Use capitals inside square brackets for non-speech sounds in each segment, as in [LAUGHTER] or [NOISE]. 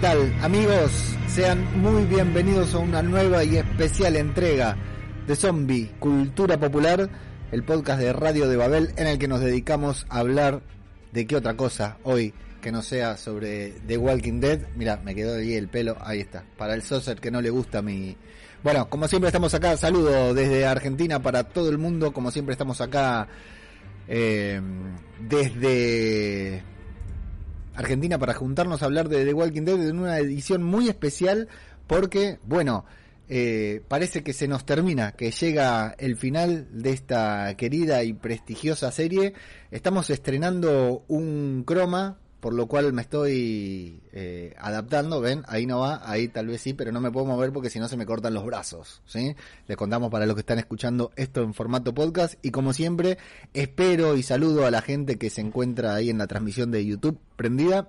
¿Qué tal amigos? Sean muy bienvenidos a una nueva y especial entrega de Zombie Cultura Popular, el podcast de Radio de Babel en el que nos dedicamos a hablar de qué otra cosa hoy que no sea sobre The Walking Dead. Mira, me quedó ahí el pelo, ahí está. Para el Saucer que no le gusta mi... Bueno, como siempre estamos acá, saludo desde Argentina para todo el mundo, como siempre estamos acá eh, desde Argentina para juntarnos a hablar de The Walking Dead en una edición muy especial porque, bueno, eh, parece que se nos termina, que llega el final de esta querida y prestigiosa serie. Estamos estrenando un croma por lo cual me estoy eh, adaptando, ven, ahí no va, ahí tal vez sí, pero no me puedo mover porque si no se me cortan los brazos, ¿sí? Les contamos para los que están escuchando esto en formato podcast y como siempre espero y saludo a la gente que se encuentra ahí en la transmisión de YouTube prendida.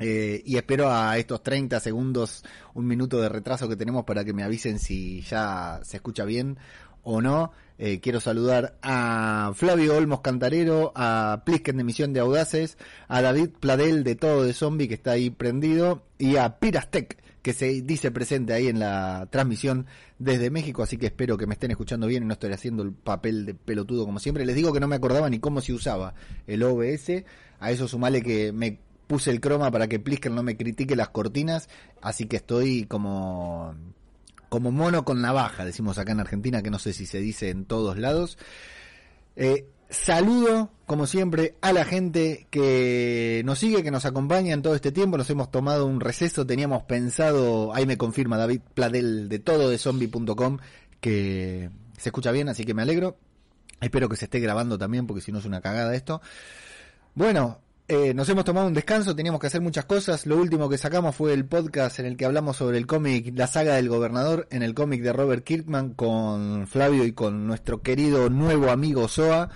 Eh, y espero a estos 30 segundos, un minuto de retraso que tenemos para que me avisen si ya se escucha bien o no. Eh, quiero saludar a Flavio Olmos Cantarero, a Plisken de Misión de Audaces, a David Pladel de Todo de Zombie que está ahí prendido y a Pirastec que se dice presente ahí en la transmisión desde México, así que espero que me estén escuchando bien y no estoy haciendo el papel de pelotudo como siempre. Les digo que no me acordaba ni cómo se usaba el OBS, a eso sumale que me puse el croma para que Plisken no me critique las cortinas, así que estoy como como mono con navaja, decimos acá en Argentina, que no sé si se dice en todos lados. Eh, saludo, como siempre, a la gente que nos sigue, que nos acompaña en todo este tiempo. Nos hemos tomado un receso, teníamos pensado, ahí me confirma David Pladel de todo que se escucha bien, así que me alegro. Espero que se esté grabando también, porque si no es una cagada esto. Bueno, eh, nos hemos tomado un descanso, teníamos que hacer muchas cosas. Lo último que sacamos fue el podcast en el que hablamos sobre el cómic La saga del gobernador, en el cómic de Robert Kirkman con Flavio y con nuestro querido nuevo amigo Soa.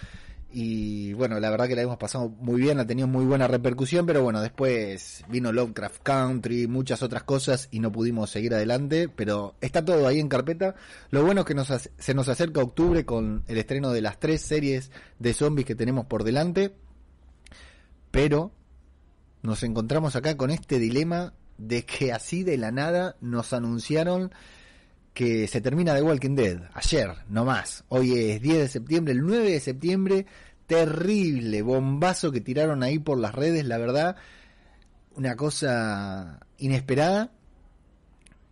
Y bueno, la verdad que la hemos pasado muy bien, ha tenido muy buena repercusión, pero bueno, después vino Lovecraft Country, muchas otras cosas y no pudimos seguir adelante, pero está todo ahí en carpeta. Lo bueno es que nos, se nos acerca octubre con el estreno de las tres series de zombies que tenemos por delante pero nos encontramos acá con este dilema de que así de la nada nos anunciaron que se termina The Walking Dead. Ayer, no más. Hoy es 10 de septiembre, el 9 de septiembre. Terrible bombazo que tiraron ahí por las redes, la verdad. Una cosa inesperada.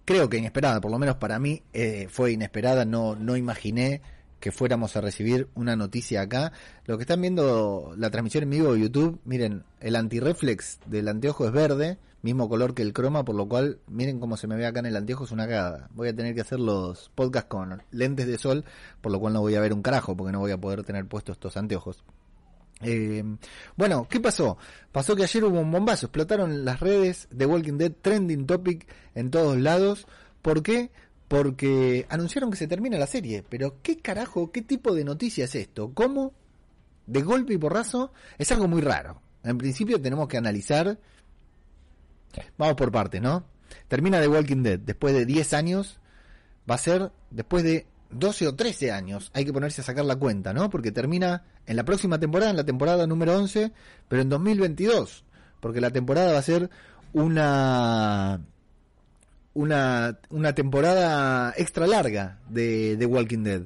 Creo que inesperada, por lo menos para mí eh, fue inesperada. No, no imaginé que fuéramos a recibir una noticia acá. Lo que están viendo la transmisión en vivo de YouTube, miren, el antirreflex del anteojo es verde, mismo color que el croma, por lo cual, miren cómo se me ve acá en el anteojo, es una cagada. Voy a tener que hacer los podcasts con lentes de sol, por lo cual no voy a ver un carajo, porque no voy a poder tener puestos estos anteojos. Eh, bueno, ¿qué pasó? Pasó que ayer hubo un bombazo, explotaron las redes de Walking Dead, trending topic en todos lados. ¿Por qué? Porque anunciaron que se termina la serie. Pero ¿qué carajo, qué tipo de noticia es esto? ¿Cómo? De golpe y porrazo es algo muy raro. En principio tenemos que analizar... Vamos por partes, ¿no? Termina The Walking Dead después de 10 años. Va a ser después de 12 o 13 años. Hay que ponerse a sacar la cuenta, ¿no? Porque termina en la próxima temporada, en la temporada número 11, pero en 2022. Porque la temporada va a ser una una, una temporada extra larga de The Walking Dead.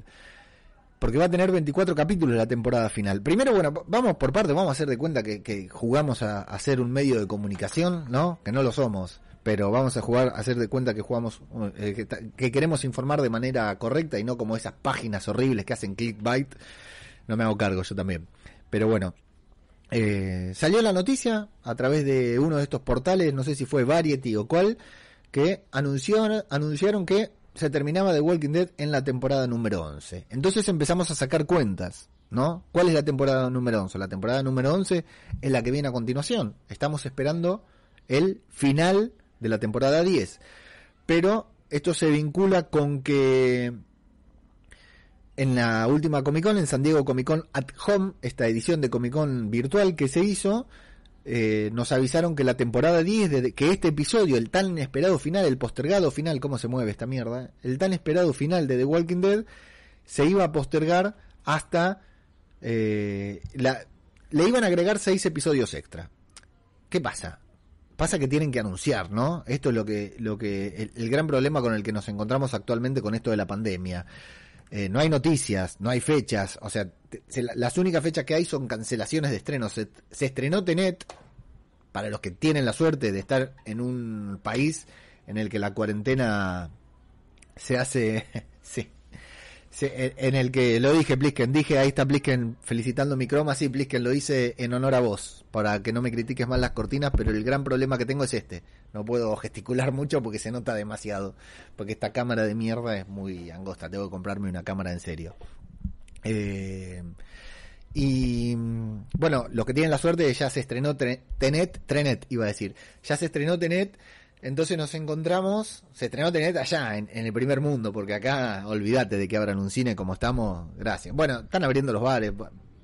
Porque va a tener 24 capítulos la temporada final. Primero, bueno, vamos por parte, vamos a hacer de cuenta que, jugamos a, hacer un medio de comunicación, ¿no? Que no lo somos. Pero vamos a jugar, a hacer de cuenta que jugamos, eh, que, queremos informar de manera correcta y no como esas páginas horribles que hacen clickbait. No me hago cargo yo también. Pero bueno, eh, salió la noticia a través de uno de estos portales, no sé si fue Variety o cuál, que anunciaron, anunciaron que se terminaba The Walking Dead en la temporada número 11. Entonces empezamos a sacar cuentas, ¿no? ¿Cuál es la temporada número 11? La temporada número 11 es la que viene a continuación. Estamos esperando el final de la temporada 10. Pero esto se vincula con que en la última Comic Con, en San Diego Comic Con at Home, esta edición de Comic Con virtual que se hizo, eh, nos avisaron que la temporada 10, de, que este episodio, el tan esperado final, el postergado final, ¿cómo se mueve esta mierda? El tan esperado final de The Walking Dead se iba a postergar hasta... Eh, la, le iban a agregar seis episodios extra. ¿Qué pasa? Pasa que tienen que anunciar, ¿no? Esto es lo que, lo que, el, gran problema con el que nos encontramos actualmente con esto de la pandemia. Eh, no hay noticias, no hay fechas, o sea, las únicas fechas que hay son cancelaciones de estrenos. Se, se, estrenó Tenet, para los que tienen la suerte de estar en un país en el que la cuarentena se hace, [LAUGHS] sí, en el que lo dije, Plisken, dije, ahí está Plisken felicitando mi croma, sí, Plisken, lo hice en honor a vos, para que no me critiques más las cortinas, pero el gran problema que tengo es este, no puedo gesticular mucho porque se nota demasiado, porque esta cámara de mierda es muy angosta, tengo que comprarme una cámara en serio. Eh, y bueno, los que tienen la suerte ya se estrenó Tenet, Trenet iba a decir, ya se estrenó Tenet, entonces nos encontramos, se estrenó Tenet allá, en, el primer mundo, porque acá, olvídate de que abran un cine como estamos, gracias. Bueno, están abriendo los bares,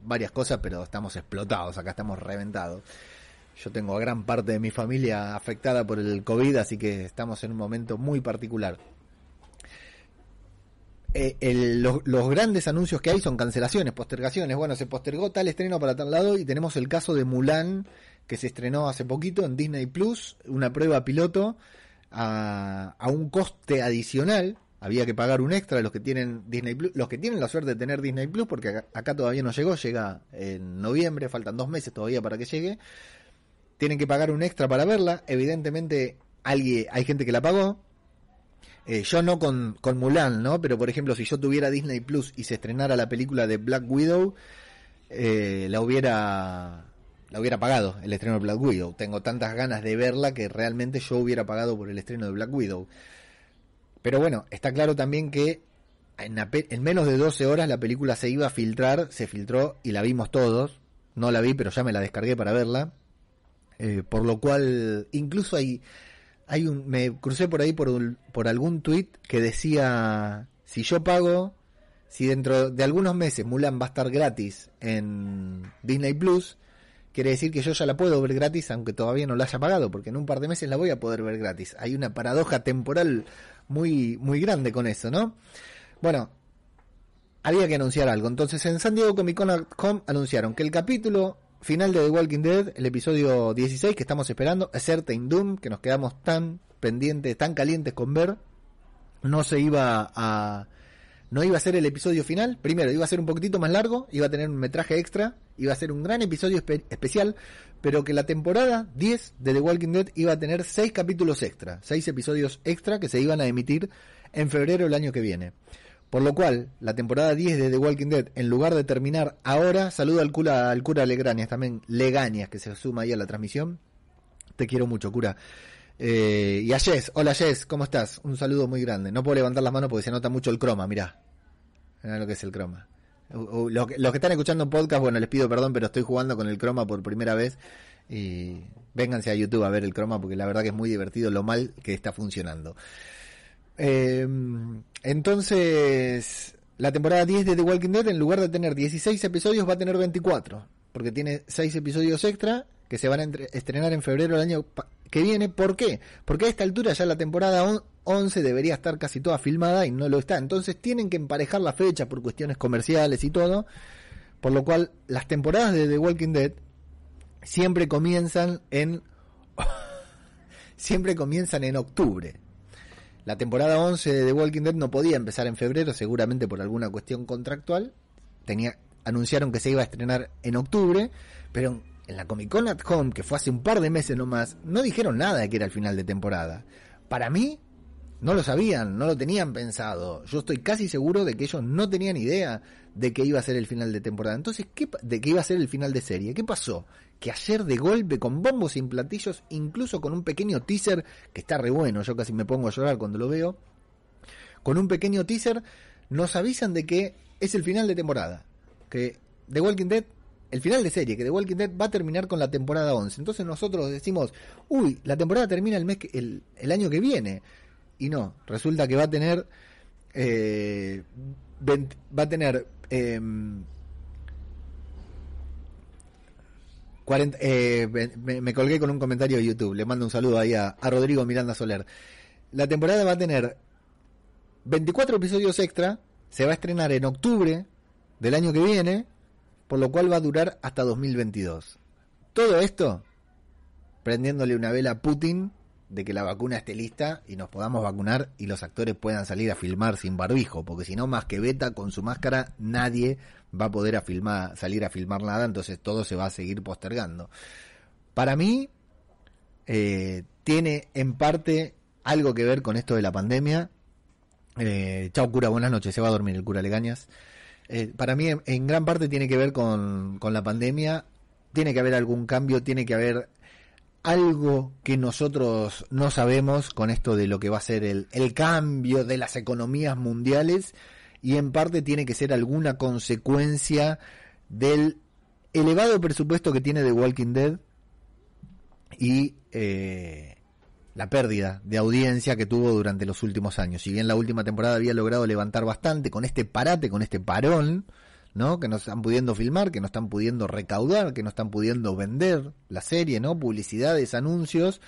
varias cosas, pero estamos explotados, acá estamos reventados. Yo tengo a gran parte de mi familia afectada por el COVID, así que estamos en un momento muy particular. Eh, los, los, grandes anuncios que hay son cancelaciones, postergaciones. Bueno, se postergó tal estreno para tal lado y tenemos el caso de Mulan que se estrenó hace poquito en Disney Plus, una prueba piloto a, un coste adicional. Había que pagar un extra los que tienen Disney Plus, los que tienen la suerte de tener Disney Plus, porque acá, todavía no llegó, llega en noviembre, faltan dos meses todavía para que llegue. Tienen que pagar un extra para verla. Evidentemente, alguien, hay gente que la pagó. Eh, yo no con, con Mulan, ¿no? Pero por ejemplo, si yo tuviera Disney Plus y se estrenara la película de Black Widow, eh, la hubiera la hubiera pagado el estreno de Black Widow. Tengo tantas ganas de verla que realmente yo hubiera pagado por el estreno de Black Widow. Pero bueno, está claro también que en, menos de 12 horas la película se iba a filtrar, se filtró y la vimos todos. No la vi, pero ya me la descargué para verla. Eh, por lo cual, incluso hay, hay un, me crucé por ahí por, por algún tweet que decía, si yo pago, si dentro de algunos meses Mulan va a estar gratis en Disney Plus, quiere decir que yo ya la puedo ver gratis aunque todavía no la haya pagado, porque en un par de meses la voy a poder ver gratis. Hay una paradoja temporal muy, muy grande con eso, ¿no? Bueno, había que anunciar algo. Entonces en San Diego Comic Con anunciaron que el capítulo final de The Walking Dead, el episodio 16 que estamos esperando, A Certain Doom, que nos quedamos tan pendientes, tan calientes con ver, no se iba a no iba a ser el episodio final. Primero, iba a ser un poquitito más largo, iba a tener un metraje extra, iba a ser un gran episodio especial, pero que la temporada 10 de The Walking Dead iba a tener 6 capítulos extra, 6 episodios extra que se iban a emitir en febrero del año que viene. Por lo cual, la temporada 10 de The Walking Dead, en lugar de terminar ahora, saludo al cura, al cura Legrañas, también Legañas, que se suma ahí a la transmisión. Te quiero mucho, cura. Eh, y a Jess, hola Jess, ¿cómo estás? Un saludo muy grande. No puedo levantar las manos porque se nota mucho el croma, mirá. Mirá lo que es el croma. Los que, están escuchando podcast, bueno, les pido perdón, pero estoy jugando con el croma por primera vez. Y vénganse a YouTube a ver el croma porque la verdad que es muy divertido lo mal que está funcionando. Eh, entonces, la temporada 10 de The Walking Dead, en lugar de tener 16 episodios, va a tener 24. Porque tiene 6 episodios extra que se van a estrenar en febrero del año que viene. ¿Por qué? Porque a esta altura ya la temporada 11 debería estar casi toda filmada y no lo está. Entonces tienen que emparejar la fecha por cuestiones comerciales y todo. Por lo cual las temporadas de The Walking Dead siempre comienzan en [LAUGHS] siempre comienzan en octubre. La temporada 11 de The Walking Dead no podía empezar en febrero, seguramente por alguna cuestión contractual. Tenía anunciaron que se iba a estrenar en octubre, pero en la Comic Con at Home, que fue hace un par de meses nomás, no dijeron nada de que era el final de temporada. Para mí, no lo sabían, no lo tenían pensado. Yo estoy casi seguro de que ellos no tenían idea de que iba a ser el final de temporada. Entonces, ¿qué, de que iba a ser el final de serie. ¿Qué pasó? Que ayer de golpe, con bombos y platillos, incluso con un pequeño teaser, que está re bueno, yo casi me pongo a llorar cuando lo veo, con un pequeño teaser, nos avisan de que es el final de temporada. Que The Walking Dead el final de serie, que The Walking Dead va a terminar con la temporada 11. Entonces nosotros decimos, uy, la temporada termina el, mes el, año que viene. Y no, resulta que va a tener... Eh, va a tener... Em, eh, me, colgué con un comentario de YouTube. Le mando un saludo ahí a, a Rodrigo Miranda Soler. La temporada va a tener 24 episodios extra. Se va a estrenar en octubre del año que viene por lo cual va a durar hasta 2022. Todo esto prendiéndole una vela a Putin de que la vacuna esté lista y nos podamos vacunar y los actores puedan salir a filmar sin barbijo, porque si no, más que Beta con su máscara, nadie va a poder a filmar, salir a filmar nada, entonces todo se va a seguir postergando. Para mí, eh, tiene en parte algo que ver con esto de la pandemia. Eh, chao cura, buenas noches, se va a dormir el cura Legañas. Eh, para mí en, gran parte tiene que ver con, con la pandemia, tiene que haber algún cambio, tiene que haber algo que nosotros no sabemos con esto de lo que va a ser el, el cambio de las economías mundiales y en parte tiene que ser alguna consecuencia del elevado presupuesto que tiene The Walking Dead y eh, la pérdida de audiencia que tuvo durante los últimos años. Si bien la última temporada había logrado levantar bastante con este parate, con este parón, ¿no? Que no están pudiendo filmar, que no están pudiendo recaudar, que no están pudiendo vender la serie, ¿no? Publicidades, anuncios.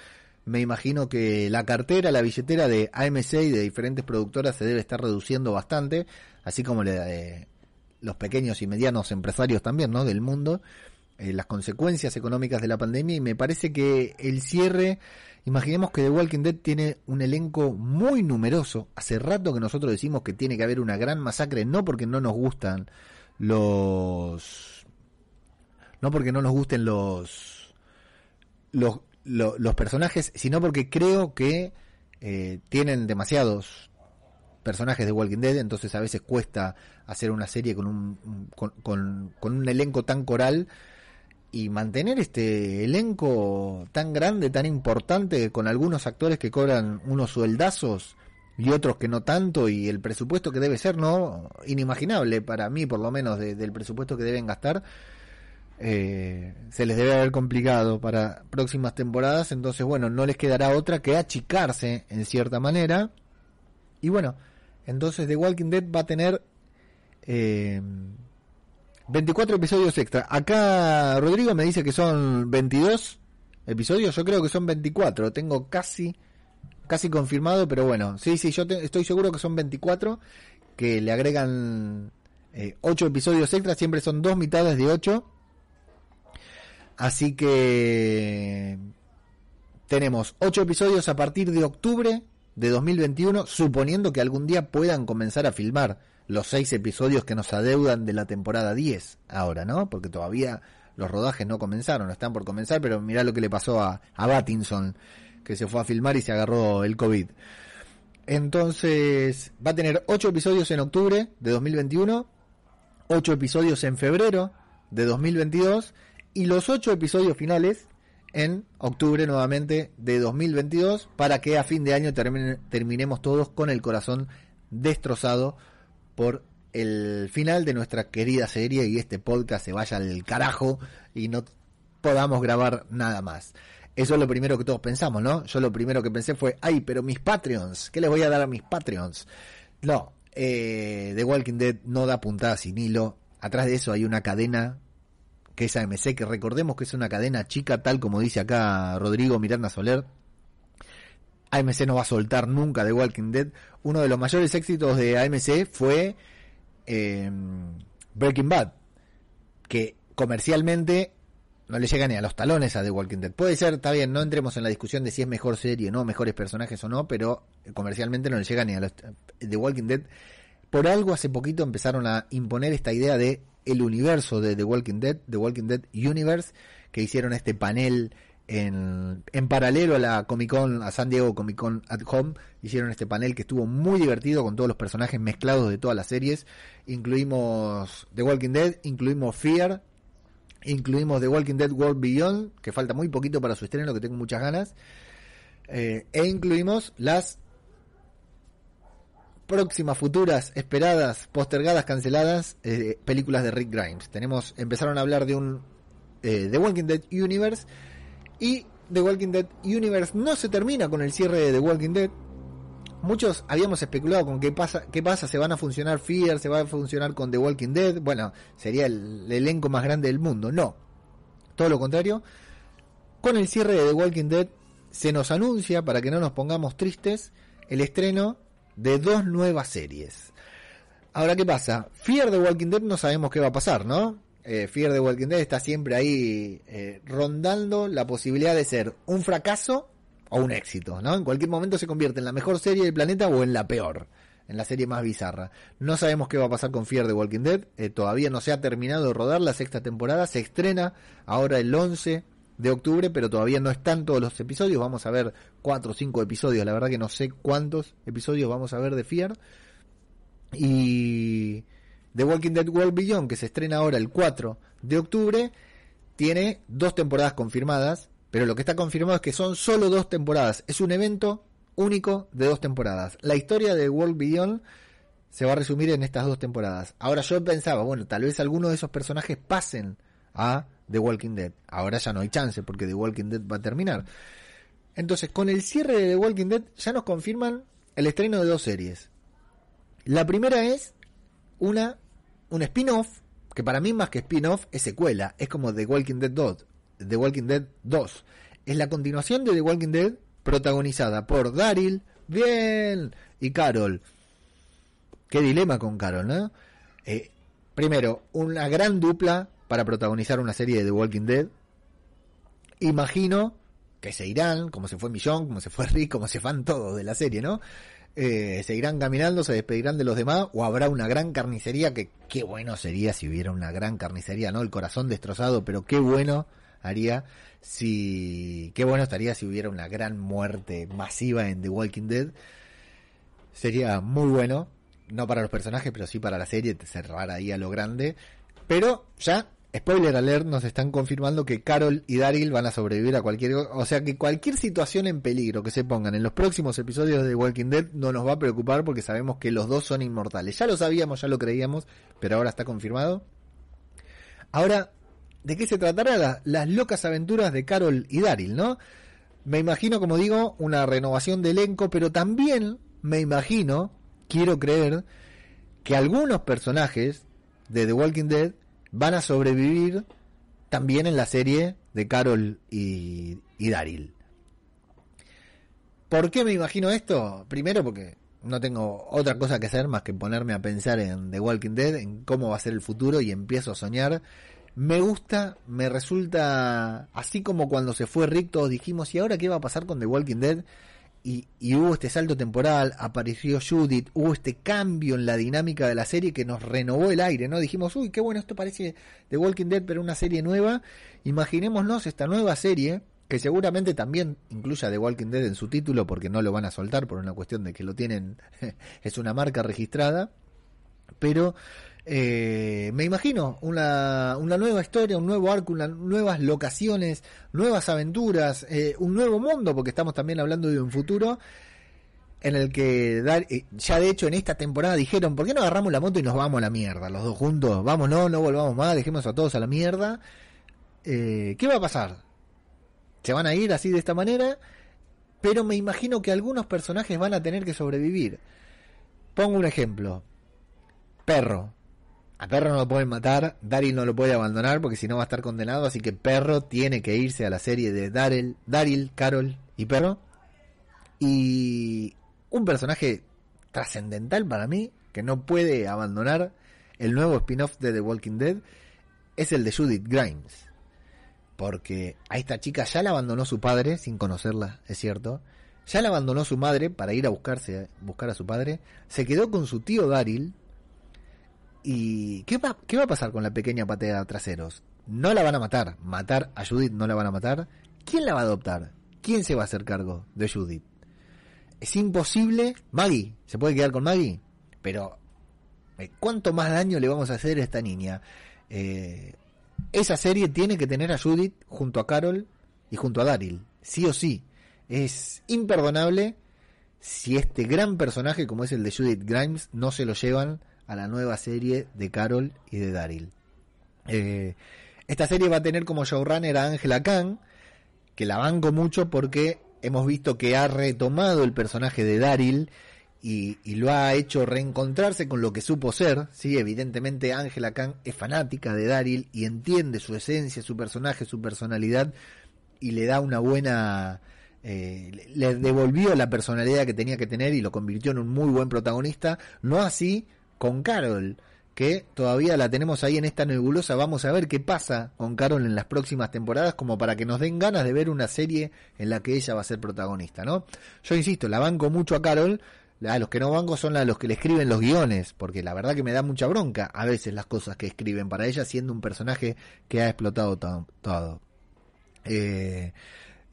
Me imagino que la cartera, la billetera de AMC y de diferentes productoras se debe estar reduciendo bastante, así como los pequeños y medianos empresarios también, ¿no? Del mundo, eh, las consecuencias económicas de la pandemia y me parece que el cierre, imaginemos que The Walking Dead tiene un elenco muy numeroso. Hace rato que nosotros decimos que tiene que haber una gran masacre, no porque no nos gustan los no porque no nos gusten los los, los, personajes, sino porque creo que eh, tienen demasiados personajes de Walking Dead, entonces a veces cuesta hacer una serie con un, con, con, con un elenco tan coral y mantener este elenco tan grande, tan importante, con algunos actores que cobran unos sueldazos y otros que no tanto y el presupuesto que debe ser no inimaginable para mí por lo menos del presupuesto que deben gastar eh, se les debe haber complicado para próximas temporadas. Entonces bueno no les quedará otra que achicarse en cierta manera. Y bueno entonces The Walking Dead va a tener eh, 24 episodios extra. Acá Rodrigo me dice que son 22 episodios. Yo creo que son 24 tengo casi casi confirmado, pero bueno, sí, sí, yo estoy seguro que son 24, que le agregan eh, 8 episodios extras, siempre son dos mitades de 8. Así que tenemos 8 episodios a partir de octubre de 2021, suponiendo que algún día puedan comenzar a filmar los 6 episodios que nos adeudan de la temporada 10 ahora, ¿no? Porque todavía los rodajes no comenzaron, están por comenzar, pero mirá lo que le pasó a, a Battinson que se fue a filmar y se agarró el COVID. Entonces, va a tener 8 episodios en octubre de 2021, 8 episodios en febrero de 2022 y los 8 episodios finales en octubre nuevamente de 2022 para que a fin de año terminemos todos con el corazón destrozado por el final de nuestra querida serie y este podcast se vaya al carajo y no podamos grabar nada más. Eso es lo primero que todos pensamos, ¿no? Yo lo primero que pensé fue, ay, pero mis Patreons, ¿qué les voy a dar a mis Patreons? No, eh, The Walking Dead no da puntada sin hilo. Atrás de eso hay una cadena que es AMC, que recordemos que es una cadena chica, tal como dice acá Rodrigo Miranda Soler. AMC no va a soltar nunca The Walking Dead. Uno de los mayores éxitos de AMC fue eh, Breaking Bad, que comercialmente no le llega ni a los talones a The Walking Dead. Puede ser, está bien, no entremos en la discusión de si es mejor serie o no, mejores personajes o no, pero comercialmente no le llega ni a los The Walking Dead. Por algo hace poquito empezaron a imponer esta idea de el universo de The Walking Dead, The Walking Dead Universe, que hicieron este panel en, en paralelo a la Comic Con, a San Diego Comic Con at Home, hicieron este panel que estuvo muy divertido con todos los personajes mezclados de todas las series. Incluimos The Walking Dead, incluimos Fear, Incluimos The Walking Dead World Beyond, que falta muy poquito para su estreno, que tengo muchas ganas. Eh, e incluimos las próximas, futuras, esperadas, postergadas, canceladas eh, películas de Rick Grimes. Tenemos, empezaron a hablar de un eh, The Walking Dead Universe y The Walking Dead Universe no se termina con el cierre de The Walking Dead, muchos habíamos especulado con qué pasa, qué pasa, se van a funcionar Fear, se va a funcionar con The Walking Dead, bueno, sería el, elenco más grande del mundo. No, todo lo contrario. Con el cierre de The Walking Dead se nos anuncia, para que no nos pongamos tristes, el estreno de dos nuevas series. Ahora, ¿qué pasa? Fear The Walking Dead no sabemos qué va a pasar, ¿no? eh, Fear the Walking Dead está siempre ahí eh, rondando la posibilidad de ser un fracaso o un éxito, ¿no? En cualquier momento se convierte en la mejor serie del planeta o en la peor, en la serie más bizarra. No sabemos qué va a pasar con Fear the Walking Dead, eh, todavía no se ha terminado de rodar la sexta temporada, se estrena ahora el 11 de octubre, pero todavía no están todos los episodios, vamos a ver cuatro o cinco episodios, la verdad que no sé cuántos episodios vamos a ver de Fear. Y The Walking Dead World Beyond, que se estrena ahora el 4 de octubre, tiene dos temporadas confirmadas, pero lo que está confirmado es que son solo dos temporadas. Es un evento único de dos temporadas. La historia de World Beyond se va a resumir en estas dos temporadas. Ahora yo pensaba, bueno, tal vez algunos de esos personajes pasen a The Walking Dead. Ahora ya no hay chance porque The Walking Dead va a terminar. Entonces, con el cierre de The Walking Dead ya nos confirman el estreno de dos series. La primera es una un spin-off que para mí más que spin-off es secuela, es como The Walking Dead 2, The Walking Dead 2. Es la continuación de The Walking Dead protagonizada por Daryl, bien, y Carol. Qué dilema con Carol, ¿no? Eh, primero, una gran dupla para protagonizar una serie de The Walking Dead. Imagino que se irán, como se fue Millón, como se fue Rick, como se van todos de la serie, ¿no? Eh, se irán caminando, se despedirán de los demás, o habrá una gran carnicería, que qué bueno sería si hubiera una gran carnicería, ¿no? El corazón destrozado, pero qué bueno haría si, qué bueno estaría si hubiera una gran muerte masiva en The Walking Dead. Sería muy bueno, no para los personajes, pero sí para la serie, cerrar ahí a lo grande. Pero ya Spoiler alert, nos están confirmando que Carol y Daryl van a sobrevivir a cualquier... O sea que cualquier situación en peligro que se pongan en los próximos episodios de Walking Dead no nos va a preocupar porque sabemos que los dos son inmortales. Ya lo sabíamos, ya lo creíamos, pero ahora está confirmado. Ahora, ¿de qué se tratará las locas aventuras de Carol y Daryl, no? Me imagino, como digo, una renovación de elenco, pero también me imagino, quiero creer, que algunos personajes de The Walking Dead van a sobrevivir también en la serie de Carol y, Daryl. ¿Por qué me imagino esto? Primero porque no tengo otra cosa que hacer más que ponerme a pensar en The Walking Dead, en cómo va a ser el futuro y empiezo a soñar. Me gusta, me resulta, así como cuando se fue Rick todos dijimos, ¿y ahora qué va a pasar con The Walking Dead? y, hubo este salto temporal, apareció Judith, hubo este cambio en la dinámica de la serie que nos renovó el aire, ¿no? Dijimos, uy, qué bueno, esto parece The Walking Dead, pero una serie nueva. Imaginémonos esta nueva serie, que seguramente también incluya The Walking Dead en su título, porque no lo van a soltar por una cuestión de que lo tienen, [LAUGHS] es una marca registrada, pero eh, me imagino una, una, nueva historia, un nuevo arco, nuevas locaciones, nuevas aventuras, eh, un nuevo mundo, porque estamos también hablando de un futuro en el que eh, ya de hecho en esta temporada dijeron, ¿por qué no agarramos la moto y nos vamos a la mierda, los dos juntos? Vamos, no, no volvamos más, dejemos a todos a la mierda. ¿Qué va a pasar? ¿Se van a ir así de esta manera? Pero me imagino que algunos personajes van a tener que sobrevivir. Pongo un ejemplo. Perro. A Perro no lo pueden matar, Daryl no lo puede abandonar porque si no va a estar condenado, así que Perro tiene que irse a la serie de Daryl, Carol y Perro. Y un personaje trascendental para mí, que no puede abandonar el nuevo spin-off de The Walking Dead, es el de Judith Grimes. Porque a esta chica ya la abandonó su padre, sin conocerla, es cierto. Ya la abandonó su madre para ir a buscarse, buscar a su padre. Se quedó con su tío Daryl, ¿Y qué va, qué va a pasar con la pequeña patea traseros? No la van a matar. Matar a Judith no la van a matar. ¿Quién la va a adoptar? ¿Quién se va a hacer cargo de Judith? Es imposible. Maggie, ¿se puede quedar con Maggie? Pero, eh, ¿cuánto más daño le vamos a hacer a esta niña? Eh, esa serie tiene que tener a Judith junto a Carol y junto a Daryl. Sí o sí. Es imperdonable si este gran personaje como es el de Judith Grimes no se lo llevan a la nueva serie de Carol y de Daryl. Eh, esta serie va a tener como showrunner a Angela Khan, que la banco mucho porque hemos visto que ha retomado el personaje de Daryl y, lo ha hecho reencontrarse con lo que supo ser. Sí, evidentemente Angela Khan es fanática de Daryl y entiende su esencia, su personaje, su personalidad y le da una buena... Eh, le devolvió la personalidad que tenía que tener y lo convirtió en un muy buen protagonista. No así con Carol, que todavía la tenemos ahí en esta nebulosa. Vamos a ver qué pasa con Carol en las próximas temporadas, como para que nos den ganas de ver una serie en la que ella va a ser protagonista, ¿no? Yo insisto, la banco mucho a Carol. A los que no banco son a los que le escriben los guiones, porque la verdad que me da mucha bronca a veces las cosas que escriben para ella, siendo un personaje que ha explotado todo. Eh,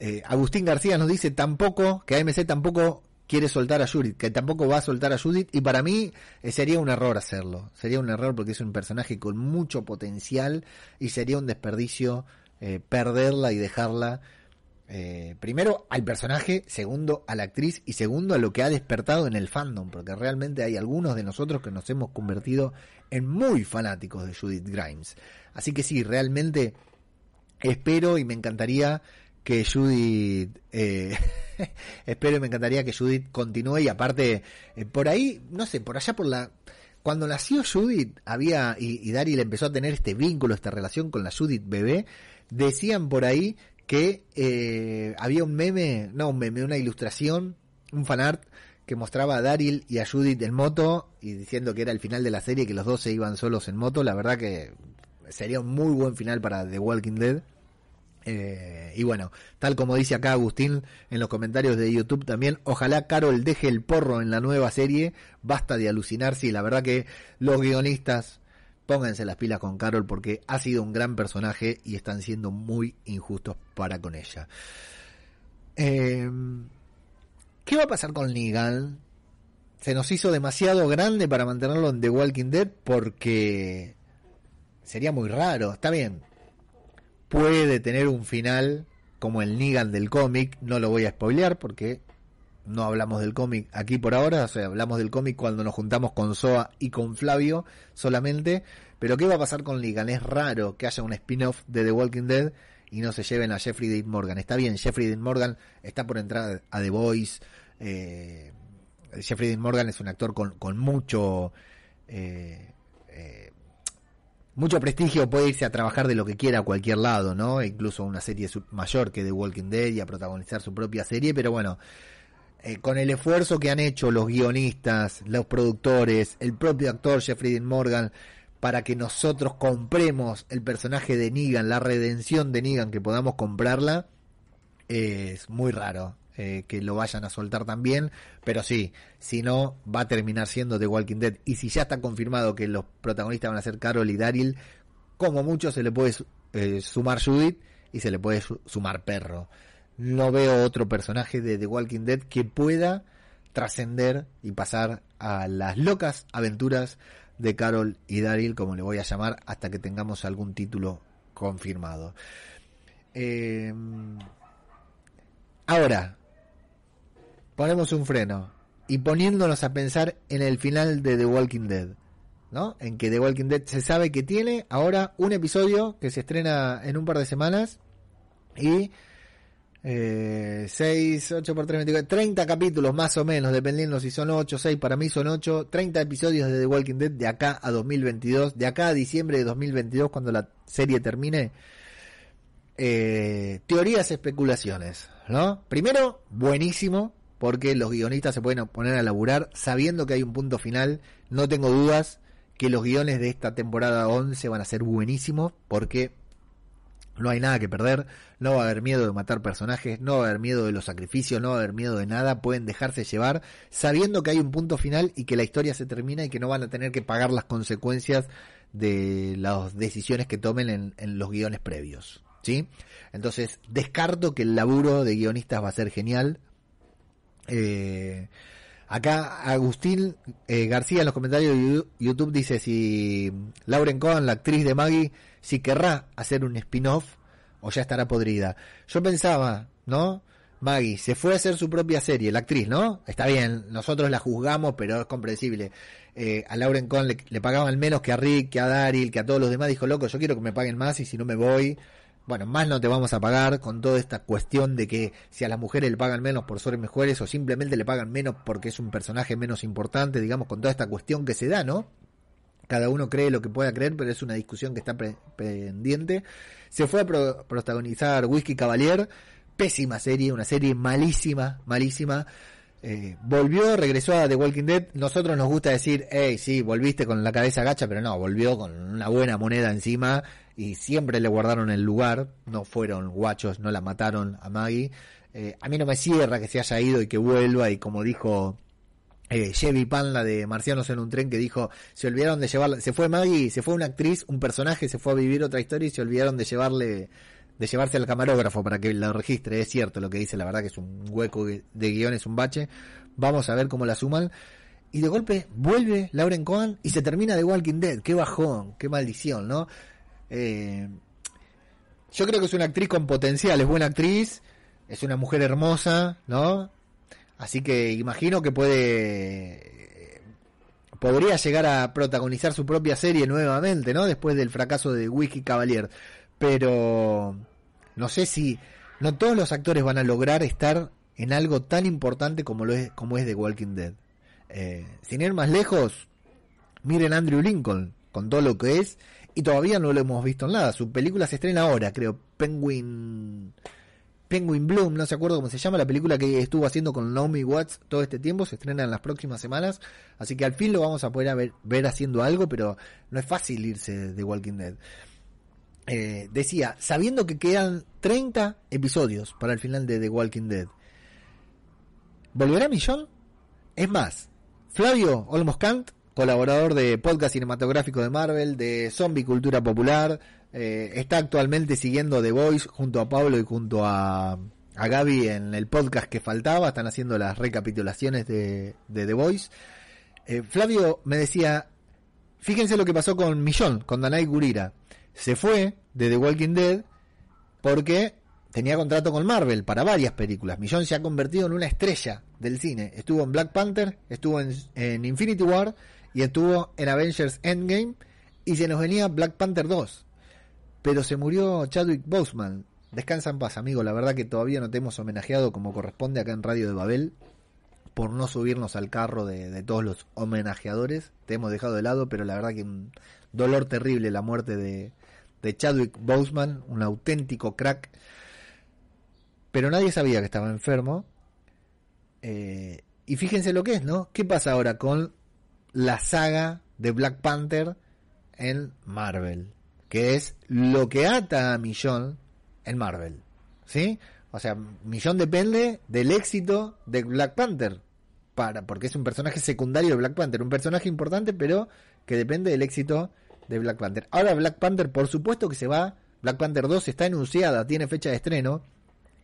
eh, Agustín García nos dice tampoco, que AMC tampoco quiere soltar a Judith, que tampoco va a soltar a Judith, y para mí eh, sería un error hacerlo. Sería un error porque es un personaje con mucho potencial y sería un desperdicio eh, perderla y dejarla. Eh, primero al personaje, segundo a la actriz y segundo a lo que ha despertado en el fandom, porque realmente hay algunos de nosotros que nos hemos convertido en muy fanáticos de Judith Grimes. Así que sí, realmente espero y me encantaría que Judith, eh, [LAUGHS] espero y me encantaría que Judith continúe y aparte, eh, por ahí, no sé, por allá por la, cuando nació Judith, había, y, y Daryl empezó a tener este vínculo, esta relación con la Judith bebé, decían por ahí que eh, había un meme, no un meme, una ilustración, un fanart que mostraba a Daryl y a Judith en moto y diciendo que era el final de la serie, que los dos se iban solos en moto, la verdad que sería un muy buen final para The Walking Dead. Eh, y bueno, tal como dice acá Agustín en los comentarios de YouTube también, ojalá Carol deje el porro en la nueva serie, basta de alucinar, sí, la verdad que los guionistas pónganse las pilas con Carol porque ha sido un gran personaje y están siendo muy injustos para con ella. Eh, ¿Qué va a pasar con Negan? Se nos hizo demasiado grande para mantenerlo en The Walking Dead porque sería muy raro, está bien, puede tener un final como el Negan del cómic, no lo voy a spoilear porque no hablamos del cómic aquí por ahora, o sea, hablamos del cómic cuando nos juntamos con Soa y con Flavio solamente, pero ¿qué va a pasar con Negan? Es raro que haya un spin-off de The Walking Dead y no se lleven a Jeffrey Dean Morgan. Está bien, Jeffrey Dean Morgan está por entrar a The Voice, eh, Jeffrey Dean Morgan es un actor con, con mucho... Eh, mucho prestigio puede irse a trabajar de lo que quiera a cualquier lado, ¿no? Incluso una serie mayor que The Walking Dead y a protagonizar su propia serie, pero bueno, eh, con el esfuerzo que han hecho los guionistas, los productores, el propio actor Jeffrey Dean Morgan, para que nosotros compremos el personaje de Negan, la redención de Negan, que podamos comprarla, es muy raro. Eh, que lo vayan a soltar también, pero sí, si no, va a terminar siendo The Walking Dead. Y si ya está confirmado que los protagonistas van a ser Carol y Daryl, como mucho se le puede eh, sumar Judith y se le puede sumar Perro. No veo otro personaje de The Walking Dead que pueda trascender y pasar a las locas aventuras de Carol y Daryl, como le voy a llamar, hasta que tengamos algún título confirmado. Eh, ahora, ponemos un freno y poniéndonos a pensar en el final de The Walking Dead, ¿no? En que The Walking Dead se sabe que tiene ahora un episodio que se estrena en un par de semanas y eh, 6, 8 por 3, 24, 30 capítulos más o menos, dependiendo si son 8, 6, para mí son 8, 30 episodios de The Walking Dead de acá a 2022, de acá a diciembre de 2022 cuando la serie termine. Eh, teorías, especulaciones, ¿no? Primero, buenísimo, porque los guionistas se pueden poner a laburar sabiendo que hay un punto final. No tengo dudas que los guiones de esta temporada 11 van a ser buenísimos porque no hay nada que perder, no va a haber miedo de matar personajes, no va a haber miedo de los sacrificios, no va a haber miedo de nada, pueden dejarse llevar sabiendo que hay un punto final y que la historia se termina y que no van a tener que pagar las consecuencias de las decisiones que tomen en, los guiones previos. ¿Sí? Entonces, descarto que el laburo de guionistas va a ser genial, eh, acá Agustín eh, García en los comentarios de YouTube dice si Lauren Cohen, la actriz de Maggie, si querrá hacer un spin-off o ya estará podrida. Yo pensaba, ¿no? Maggie se fue a hacer su propia serie, la actriz, ¿no? Está bien, nosotros la juzgamos, pero es comprensible. Eh, a Lauren Cohen le, le, pagaban menos que a Rick, que a Daryl, que a todos los demás. Dijo, loco, yo quiero que me paguen más y si no me voy, bueno, más no te vamos a pagar con toda esta cuestión de que si a las mujeres le pagan menos por ser mejores o simplemente le pagan menos porque es un personaje menos importante, digamos, con toda esta cuestión que se da, ¿no? Cada uno cree lo que pueda creer, pero es una discusión que está pendiente. Se fue a protagonizar Whisky Cavalier, pésima serie, una serie malísima, malísima. Eh, volvió, regresó a The Walking Dead. Nosotros nos gusta decir, hey, sí, volviste con la cabeza gacha, pero no, volvió con una buena moneda encima y siempre le guardaron el lugar. No fueron guachos, no la mataron a Maggie. Eh, a mí no me cierra que se haya ido y que vuelva y como dijo eh, Chevy Panla de Marcianos en un tren que dijo, se olvidaron de llevarla, se fue Maggie, se fue una actriz, un personaje, se fue a vivir otra historia y se olvidaron de llevarle de llevarse al camarógrafo para que lo registre. Es cierto lo que dice, la verdad que es un hueco de guion, es un bache. Vamos a ver cómo la suman. Y de golpe vuelve Lauren Cohen y se termina de Walking Dead. Qué bajón, qué maldición, ¿no? Eh, yo creo que es una actriz con potencial, es buena actriz, es una mujer hermosa, ¿no? Así que imagino que puede podría llegar a protagonizar su propia serie nuevamente, ¿no? Después del fracaso de Whisky Cavalier pero no sé si no todos los actores van a lograr estar en algo tan importante como lo es como es The Walking Dead. Eh, sin ir más lejos, miren Andrew Lincoln con todo lo que es y todavía no lo hemos visto en nada. Su película se estrena ahora, creo, Penguin Penguin Bloom, no se acuerdo cómo se llama, la película que estuvo haciendo con Naomi Watts todo este tiempo, se estrena en las próximas semanas, así que al fin lo vamos a poder ver, ver haciendo algo, pero no es fácil irse de Walking Dead. Eh, decía, sabiendo que quedan 30 episodios para el final de The Walking Dead, ¿volverá Millón? Es más, Flavio Olmoscant, colaborador de podcast cinematográfico de Marvel, de Zombie Cultura Popular, eh, está actualmente siguiendo The Voice junto a Pablo y junto a, a Gaby en el podcast que faltaba, están haciendo las recapitulaciones de, The Voice. Eh, Flavio me decía, fíjense lo que pasó con Millón, con Danai Gurira se fue de The Walking Dead porque tenía contrato con Marvel para varias películas. Millón se ha convertido en una estrella del cine. Estuvo en Black Panther, estuvo en, Infinity War y estuvo en Avengers Endgame y se nos venía Black Panther 2. Pero se murió Chadwick Boseman. Descansa en paz, amigo. La verdad que todavía no te hemos homenajeado como corresponde acá en Radio de Babel por no subirnos al carro de, de todos los homenajeadores. Te hemos dejado de lado, pero la verdad que un dolor terrible la muerte de, de Chadwick Boseman, un auténtico crack. Pero nadie sabía que estaba enfermo. Eh, y fíjense lo que es, ¿no? ¿Qué pasa ahora con la saga de Black Panther en Marvel? Que es lo que ata a Millón en Marvel. ¿Sí? O sea, Millón depende del éxito de Black Panther. Para, porque es un personaje secundario de Black Panther. Un personaje importante, pero que depende del éxito de Black Panther. Ahora Black Panther, por supuesto que se va. Black Panther 2 está anunciada, tiene fecha de estreno.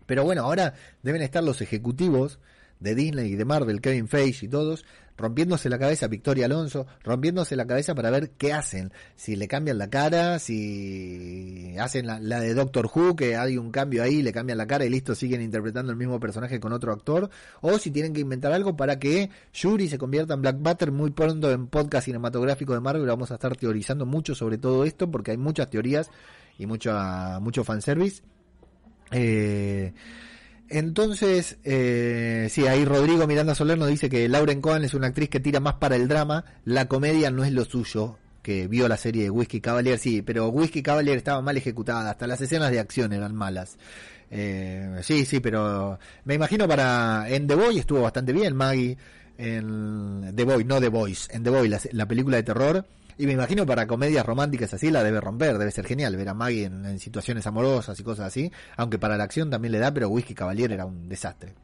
Pero bueno, ahora deben estar los ejecutivos de Disney y de Marvel, Kevin Feige y todos, rompiéndose la cabeza, Victoria Alonso, rompiéndose la cabeza para ver qué hacen. Si le cambian la cara, si hacen la, de Doctor Who, que hay un cambio ahí, le cambian la cara y listo, siguen interpretando el mismo personaje con otro actor, o si tienen que inventar algo para que Yuri se convierta en Black Butter muy pronto en podcast cinematográfico de Marvel. Vamos a estar teorizando mucho sobre todo esto porque hay muchas teorías y mucho, mucho fanservice. Eh, entonces, eh, sí, ahí Rodrigo Miranda Soler nos dice que Lauren Cohen es una actriz que tira más para el drama, la comedia no es lo suyo, que vio la serie de Whiskey Cavalier, sí, pero Whiskey Cavalier estaba mal ejecutada, hasta las escenas de acción eran malas. Eh, sí, sí, pero me imagino para en The Boy estuvo bastante bien Maggie, en The Boy, no The Boys, en The Boy, la película de terror y me imagino para comedias románticas así la debe romper, debe ser genial ver a Maggie en, situaciones amorosas y cosas así, aunque para la acción también le da, pero Whisky Cavalier era un desastre.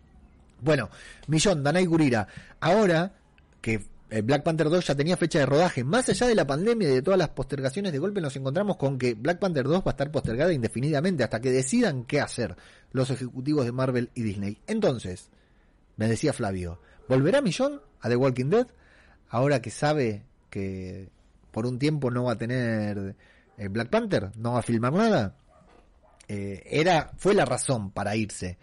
Bueno, Millón, Danay Gurira, ahora que Black Panther 2 ya tenía fecha de rodaje, más allá de la pandemia y de todas las postergaciones de golpe, nos encontramos con que Black Panther 2 va a estar postergada indefinidamente hasta que decidan qué hacer los ejecutivos de Marvel y Disney. Entonces, me decía Flavio, ¿volverá Millón a The Walking Dead? Ahora que sabe que por un tiempo no va a tener eh, Black Panther, no va a filmar nada. Eh, era, fue la razón para irse.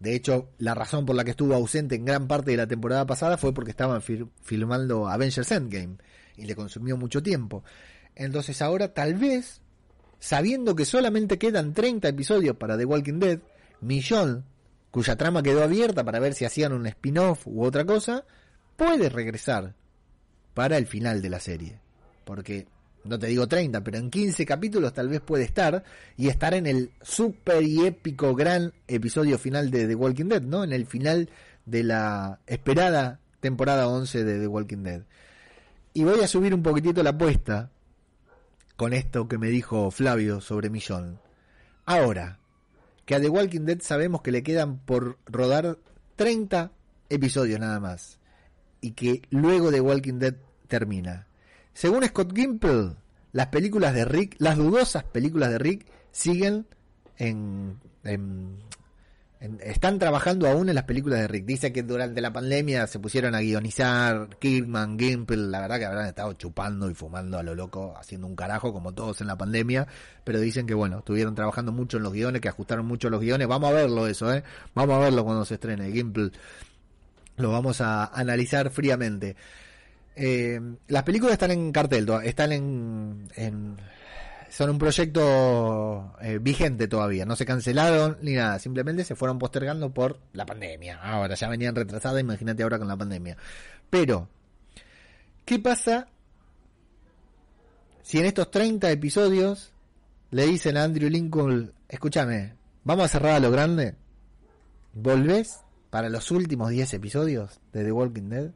De hecho, la razón por la que estuvo ausente en gran parte de la temporada pasada fue porque estaban filmando Avengers Endgame y le consumió mucho tiempo. Entonces ahora tal vez, sabiendo que solamente quedan 30 episodios para The Walking Dead, Millón, cuya trama quedó abierta para ver si hacían un spin-off u otra cosa, puede regresar para el final de la serie porque no te digo 30, pero en 15 capítulos tal vez puede estar y estar en el super y épico gran episodio final de The Walking Dead, ¿no? En el final de la esperada temporada 11 de The Walking Dead. Y voy a subir un poquitito la apuesta con esto que me dijo Flavio sobre Millón. Ahora, que a The Walking Dead sabemos que le quedan por rodar 30 episodios nada más. Y que luego The Walking Dead termina. Según Scott Gimple, las películas de Rick, las dudosas películas de Rick, siguen en, están trabajando aún en las películas de Rick. Dice que durante la pandemia se pusieron a guionizar Kirkman, Gimple, la verdad que habrán estado chupando y fumando a lo loco, haciendo un carajo como todos en la pandemia, pero dicen que bueno, estuvieron trabajando mucho en los guiones, que ajustaron mucho los guiones. Vamos a verlo eso, ¿eh? Vamos a verlo cuando se estrene Gimple. Lo vamos a analizar fríamente. Eh, las películas están en cartel, están en, son un proyecto eh, vigente todavía, no se cancelaron ni nada, simplemente se fueron postergando por la pandemia. Ahora ya venían retrasadas, imagínate ahora con la pandemia. Pero, ¿qué pasa si en estos 30 episodios le dicen a Andrew Lincoln, escúchame, vamos a cerrar a lo grande? ¿Volvés para los últimos 10 episodios de The Walking Dead?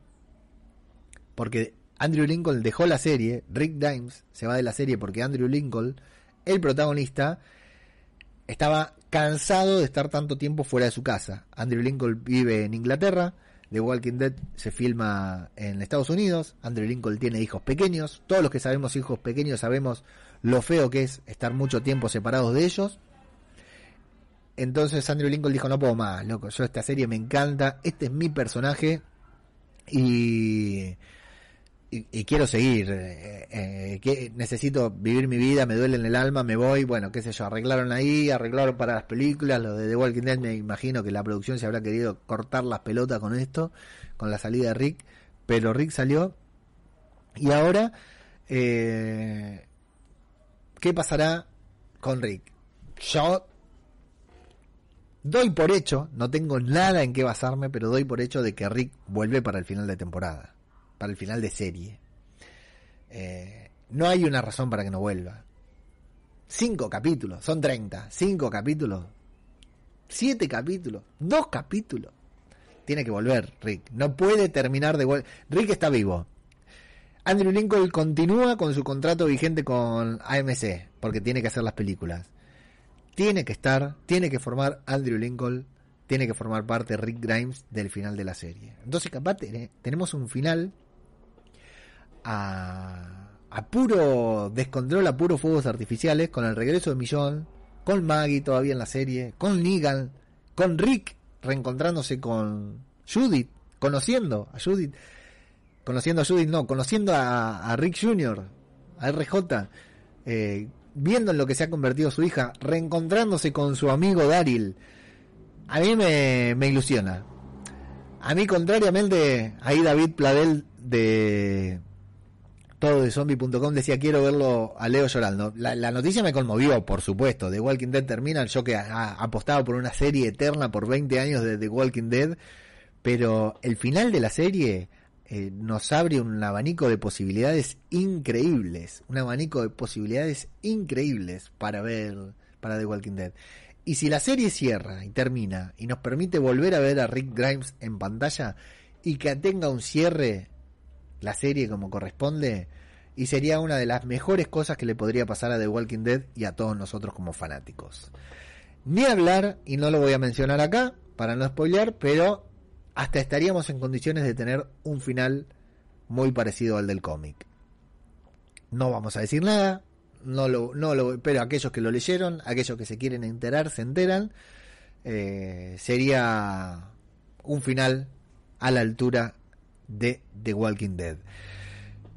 Porque Andrew Lincoln dejó la serie, Rick Dimes se va de la serie porque Andrew Lincoln, el protagonista, estaba cansado de estar tanto tiempo fuera de su casa. Andrew Lincoln vive en Inglaterra, The Walking Dead se filma en Estados Unidos, Andrew Lincoln tiene hijos pequeños, todos los que sabemos hijos pequeños sabemos lo feo que es estar mucho tiempo separados de ellos. Entonces Andrew Lincoln dijo, no puedo más, loco, yo esta serie me encanta, este es mi personaje y y, quiero seguir, eh, eh, que necesito vivir mi vida, me duele en el alma, me voy, bueno, qué sé yo, arreglaron ahí, arreglaron para las películas, lo de The Walking Dead, me imagino que la producción se habrá querido cortar las pelotas con esto, con la salida de Rick, pero Rick salió y ahora, eh, ¿qué pasará con Rick? Yo doy por hecho, no tengo nada en qué basarme, pero doy por hecho de que Rick vuelve para el final de temporada para el final de serie. Eh, no hay una razón para que no vuelva. Cinco capítulos, son 30. Cinco capítulos. Siete capítulos. Dos capítulos. Tiene que volver, Rick. No puede terminar de volver. Rick está vivo. Andrew Lincoln continúa con su contrato vigente con AMC, porque tiene que hacer las películas. Tiene que estar, tiene que formar Andrew Lincoln, tiene que formar parte Rick Grimes del final de la serie. Entonces, capaz tenemos un final a, puro descontrol, a puros fuegos artificiales, con el regreso de Millón, con Maggie todavía en la serie, con Negan, con Rick reencontrándose con Judith, conociendo a Judith, conociendo a Judith, no, conociendo a, Rick Jr., a RJ, eh, viendo en lo que se ha convertido su hija, reencontrándose con su amigo Daryl, a mí me, me ilusiona. A mí, contrariamente, ahí David Pladel de todo de zombie.com decía quiero verlo a Leo llorando. La, noticia me conmovió, por supuesto. The Walking Dead termina, yo que ha, apostado por una serie eterna por 20 años de The Walking Dead, pero el final de la serie eh, nos abre un abanico de posibilidades increíbles, un abanico de posibilidades increíbles para ver para The Walking Dead. Y si la serie cierra y termina y nos permite volver a ver a Rick Grimes en pantalla y que tenga un cierre la serie como corresponde y sería una de las mejores cosas que le podría pasar a The Walking Dead y a todos nosotros como fanáticos. Ni hablar, y no lo voy a mencionar acá para no spoilear, pero hasta estaríamos en condiciones de tener un final muy parecido al del cómic. No vamos a decir nada, no lo, no lo, pero aquellos que lo leyeron, aquellos que se quieren enterar, se enteran. Eh, sería un final a la altura de The Walking Dead.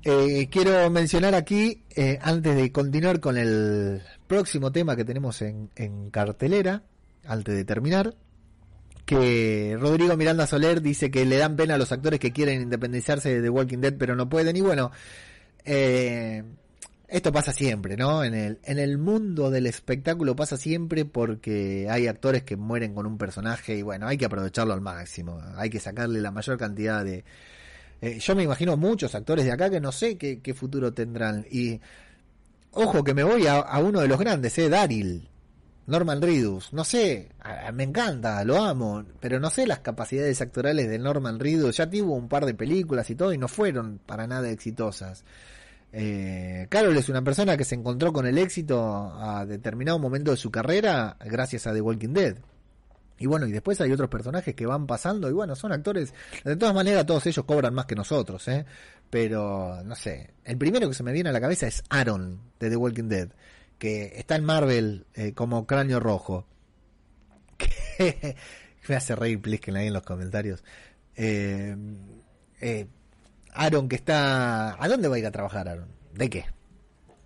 Eh, quiero mencionar aquí, eh, antes de continuar con el próximo tema que tenemos en, cartelera, antes de terminar, que Rodrigo Miranda Soler dice que le dan pena a los actores que quieren independizarse de The Walking Dead pero no pueden. Y bueno, eh, esto pasa siempre, ¿no? En el, en el mundo del espectáculo pasa siempre porque hay actores que mueren con un personaje y bueno, hay que aprovecharlo al máximo. Hay que sacarle la mayor cantidad de, eh, yo me imagino muchos actores de acá que no sé qué, futuro tendrán. Y ojo que me voy a, uno de los grandes, eh, Daryl. Norman Reedus, no sé, me encanta, lo amo, pero no sé las capacidades actorales de Norman Reedus, ya tuvo un par de películas y todo y no fueron para nada exitosas. Eh, Carol es una persona que se encontró con el éxito a determinado momento de su carrera gracias a The Walking Dead. Y bueno, y después hay otros personajes que van pasando y bueno, son actores, de todas maneras todos ellos cobran más que nosotros, ¿eh? Pero, no sé, el primero que se me viene a la cabeza es Aaron de The Walking Dead que está en Marvel eh, como cráneo rojo. [LAUGHS] Que me hace reír Plisken ahí en los comentarios. Eh, eh, Aaron que está... ¿A dónde va a ir a trabajar Aaron? ¿De qué?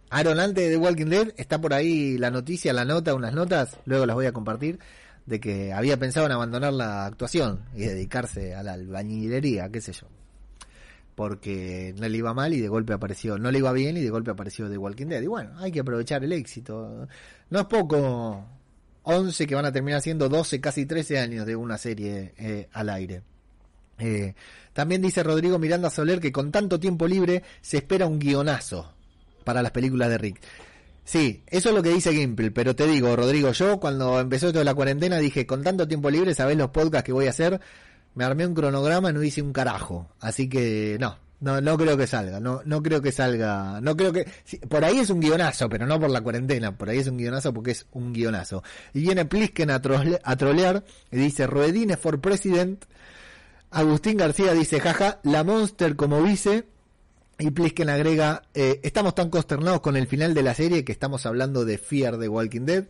Aaron antes de Walking Dead está por ahí la noticia, la nota, unas notas, luego las voy a compartir, de que había pensado en abandonar la actuación y dedicarse a la albañilería, qué sé yo porque no le iba mal y de golpe apareció, no le iba bien y de golpe apareció The Walking Dead. Y bueno, hay que aprovechar el éxito. No es poco 11 que van a terminar siendo 12, casi 13 años de una serie eh, al aire. Eh, también dice Rodrigo Miranda Soler que con tanto tiempo libre se espera un guionazo para las películas de Rick. Sí, eso es lo que dice Gimple, pero te digo, Rodrigo, yo cuando empezó toda la cuarentena dije, con tanto tiempo libre, ¿sabés los podcasts que voy a hacer? me armé un cronograma y no hice un carajo. Así que no, no, no creo que salga, no, no creo que salga, no creo que, por ahí es un guionazo, pero no por la cuarentena, por ahí es un guionazo porque es un guionazo. Y viene Plisken a, a trolear y dice, Ruedine for President, Agustín García dice, jaja, la Monster como vice, y Plisken agrega, eh, estamos tan consternados con el final de la serie que estamos hablando de Fear de Walking Dead.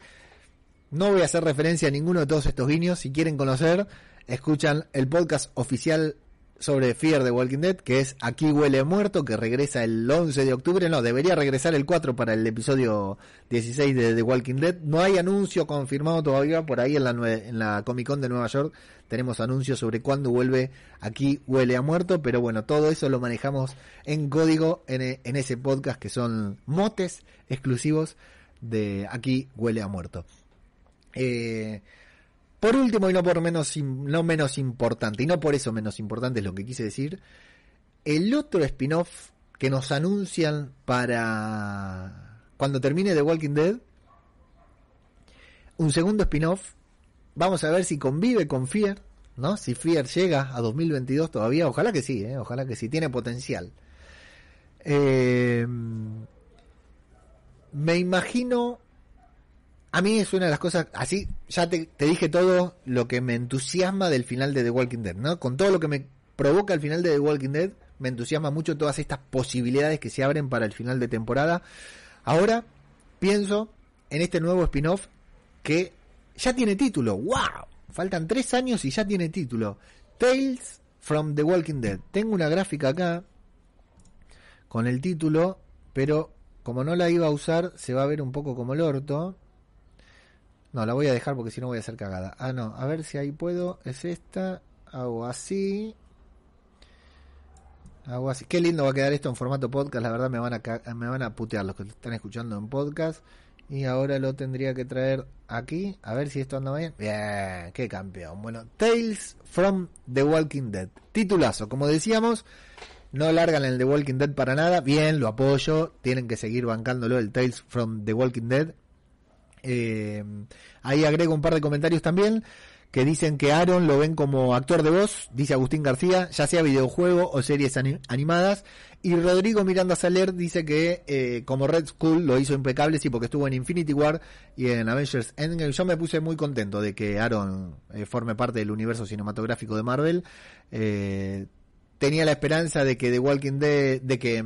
No voy a hacer referencia a ninguno de todos estos guiños, si quieren conocer, escuchan el podcast oficial sobre Fear de Walking Dead, que es Aquí huele muerto, que regresa el 11 de octubre, no, debería regresar el 4 para el episodio 16 de The Walking Dead. No hay anuncio confirmado todavía, por ahí en la, en la Comic Con de Nueva York tenemos anuncios sobre cuándo vuelve Aquí huele a muerto, pero bueno, todo eso lo manejamos en código en, en ese podcast que son motes exclusivos de Aquí huele a muerto. Eh, por último, y no por menos, no menos importante, y no por eso menos importante es lo que quise decir, el otro spin-off que nos anuncian para cuando termine The Walking Dead, un segundo spin-off, vamos a ver si convive con Fear, ¿no? Si Fear llega a 2022 todavía, ojalá que sí, ¿eh? ojalá que sí, tiene potencial. Eh, me imagino a mí es una de las cosas, así, ya te, dije todo lo que me entusiasma del final de The Walking Dead, ¿no? Con todo lo que me provoca el final de The Walking Dead, me entusiasma mucho todas estas posibilidades que se abren para el final de temporada. Ahora pienso en este nuevo spin-off que ya tiene título. ¡Wow! Faltan tres años y ya tiene título. Tales from The Walking Dead. Tengo una gráfica acá con el título, pero como no la iba a usar, se va a ver un poco como el orto. No, la voy a dejar porque si no voy a hacer cagada. Ah, no, a ver si ahí puedo. Es esta. Hago así. Hago así. Qué lindo va a quedar esto en formato podcast. La verdad me van a, me van a putear los que están escuchando en podcast. Y ahora lo tendría que traer aquí. A ver si esto anda bien. Bien, qué campeón. Bueno, Tales from The Walking Dead. Titulazo. Como decíamos, no largan el The Walking Dead para nada. Bien, lo apoyo. Tienen que seguir bancándolo el Tales from The Walking Dead. Eh, ahí agrego un par de comentarios también que dicen que Aaron lo ven como actor de voz, dice Agustín García, ya sea videojuego o series animadas. Y Rodrigo Miranda Saler dice que eh, como Red Skull lo hizo impecable, sí, porque estuvo en Infinity War y en Avengers Endgame. Yo me puse muy contento de que Aaron eh, forme parte del universo cinematográfico de Marvel. tenía la esperanza de que The Walking Dead, de que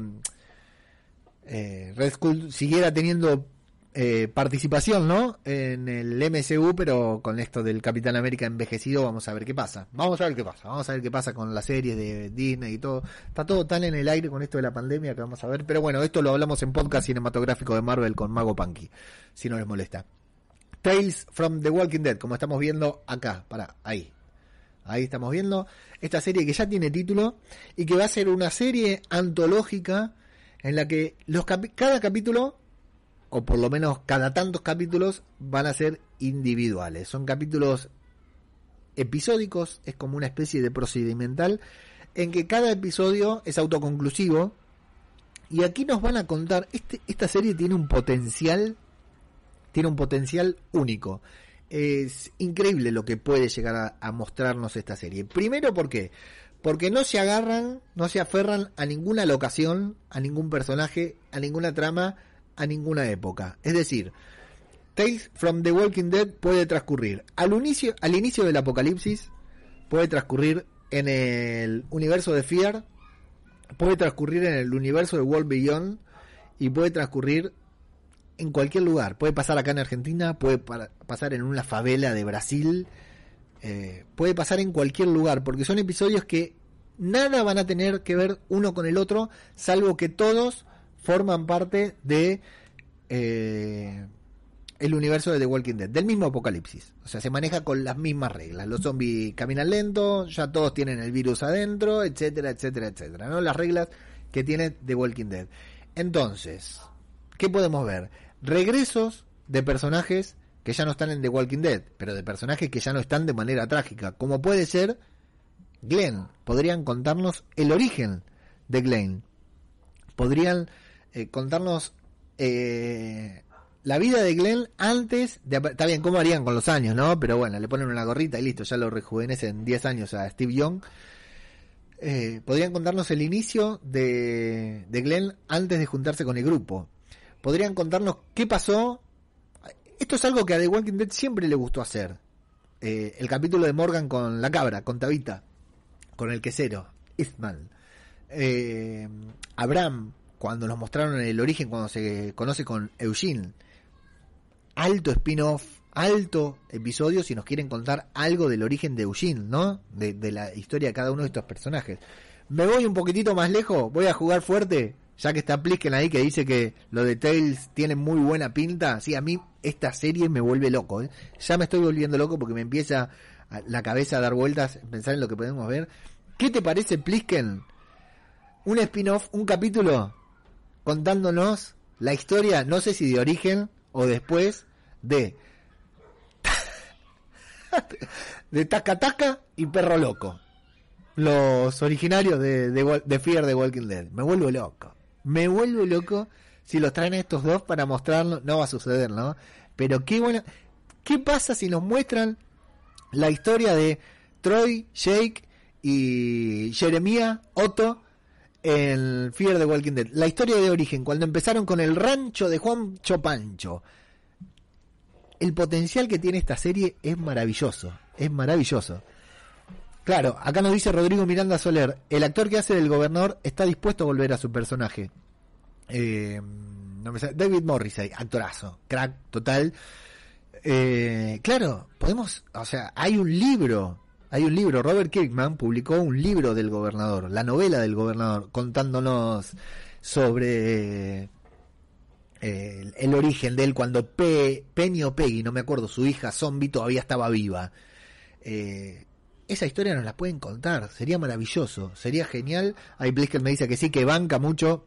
Red Skull siguiera teniendo eh, participación, ¿no? En el MCU, pero con esto del Capitán América envejecido, vamos a ver qué pasa. Vamos a ver qué pasa. Vamos a ver qué pasa con las series de Disney y todo. Está todo tan en el aire con esto de la pandemia que vamos a ver. Pero bueno, esto lo hablamos en podcast cinematográfico de Marvel con Mago Punky, si no les molesta. Tales from the Walking Dead, como estamos viendo acá, para ahí. Ahí estamos viendo esta serie que ya tiene título y que va a ser una serie antológica en la que los cada capítulo o por lo menos cada tantos capítulos van a ser individuales. Son capítulos episódicos, es como una especie de procedimental en que cada episodio es autoconclusivo y aquí nos van a contar, este, esta serie tiene un potencial tiene un potencial único. Es increíble lo que puede llegar a, mostrarnos esta serie. Primero, ¿por qué? Porque no se agarran, no se aferran a ninguna locación, a ningún personaje, a ninguna trama, a ninguna época. Es decir, Tales from the Walking Dead puede transcurrir al inicio, al inicio del apocalipsis, puede transcurrir en el universo de Fear, puede transcurrir en el universo de World Beyond y puede transcurrir en cualquier lugar. Puede pasar acá en Argentina, puede pasar en una favela de Brasil, eh, puede pasar en cualquier lugar, porque son episodios que nada van a tener que ver uno con el otro, salvo que todos forman parte de eh, el universo de The Walking Dead, del mismo apocalipsis. O sea, se maneja con las mismas reglas. Los zombies caminan lento, ya todos tienen el virus adentro, etcétera, etcétera, etcétera. ¿no? Las reglas que tiene The Walking Dead. Entonces, ¿qué podemos ver? Regresos de personajes que ya no están en The Walking Dead, pero de personajes que ya no están de manera trágica, como puede ser Glenn. Podrían contarnos el origen de Glenn. Podrían eh, contarnos eh, la vida de Glenn antes de... Está bien, ¿cómo harían con los años, no? Pero bueno, le ponen una gorrita y listo, ya lo rejuvenecen 10 años a Steve Young. Eh, podrían contarnos el inicio de, de Glenn antes de juntarse con el grupo. Podrían contarnos qué pasó. Esto es algo que a The Walking Dead siempre le gustó hacer. El capítulo de Morgan con la cabra, con Tabita, con el quesero. Eh, Abraham, cuando nos mostraron el origen, cuando se conoce con Eugene alto spin-off, alto episodio si nos quieren contar algo del origen de Eugene, ¿no? De, la historia de cada uno de estos personajes. Me voy un poquitito más lejos, voy a jugar fuerte, ya que está Plisken ahí que dice que lo de Tales tiene muy buena pinta. Sí, a mí esta serie me vuelve loco, ¿eh? Ya me estoy volviendo loco porque me empieza la cabeza a dar vueltas, pensar en lo que podemos ver. ¿Qué te parece Plisken? Un spin-off, un capítulo contándonos la historia, no sé si de origen, o después de [LAUGHS] de Taca Taca y Perro Loco. Los originarios de, de, Fear de Walking Dead. Me vuelvo loco. Me vuelvo loco si los traen estos dos para mostrarlo. No va a suceder, ¿no? Pero qué bueno. ¿Qué pasa si nos muestran la historia de Troy, Jake y Jeremia Otto el Fear de Walking Dead. La historia de origen, cuando empezaron con el rancho de Juan Chopancho. El potencial que tiene esta serie es maravilloso, es maravilloso. Claro, acá nos dice Rodrigo Miranda Soler, el actor que hace del gobernador está dispuesto a volver a su personaje. Eh, David Morrissey, actorazo, crack total. Eh, claro, podemos, o sea, hay un libro hay un libro, Robert Kirkman publicó un libro del gobernador, la novela del gobernador, contándonos sobre eh, el, origen de él cuando Pe, Penny o Peggy, no me acuerdo, su hija Zombie todavía estaba viva. Eh, esa historia nos la pueden contar, sería maravilloso, sería genial. Hay que me dice que sí, que banca mucho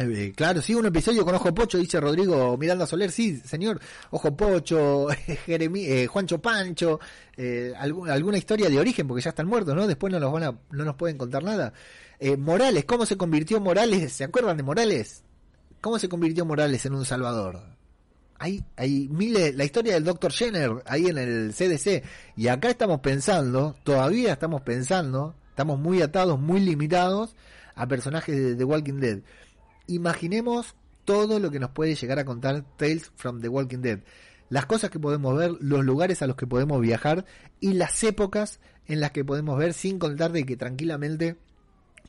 eh, claro, sí, un episodio con Ojo Pocho, dice Rodrigo Miranda Soler, sí, señor, Ojo Pocho, [LAUGHS] Jeremy, eh, Juancho Pancho, eh, alguna historia de origen, porque ya están muertos, ¿no? Después no nos van a, no nos pueden contar nada. Morales, ¿cómo se convirtió Morales? ¿Se acuerdan de Morales? ¿Cómo se convirtió Morales en un salvador? Hay, hay miles, la historia del Dr. Jenner ahí en el CDC, y acá estamos pensando, todavía estamos pensando, estamos muy atados, muy limitados a personajes de Walking Dead imaginemos todo lo que nos puede llegar a contar Tales from the Walking Dead. Las cosas que podemos ver, los lugares a los que podemos viajar y las épocas en las que podemos ver sin contar de que tranquilamente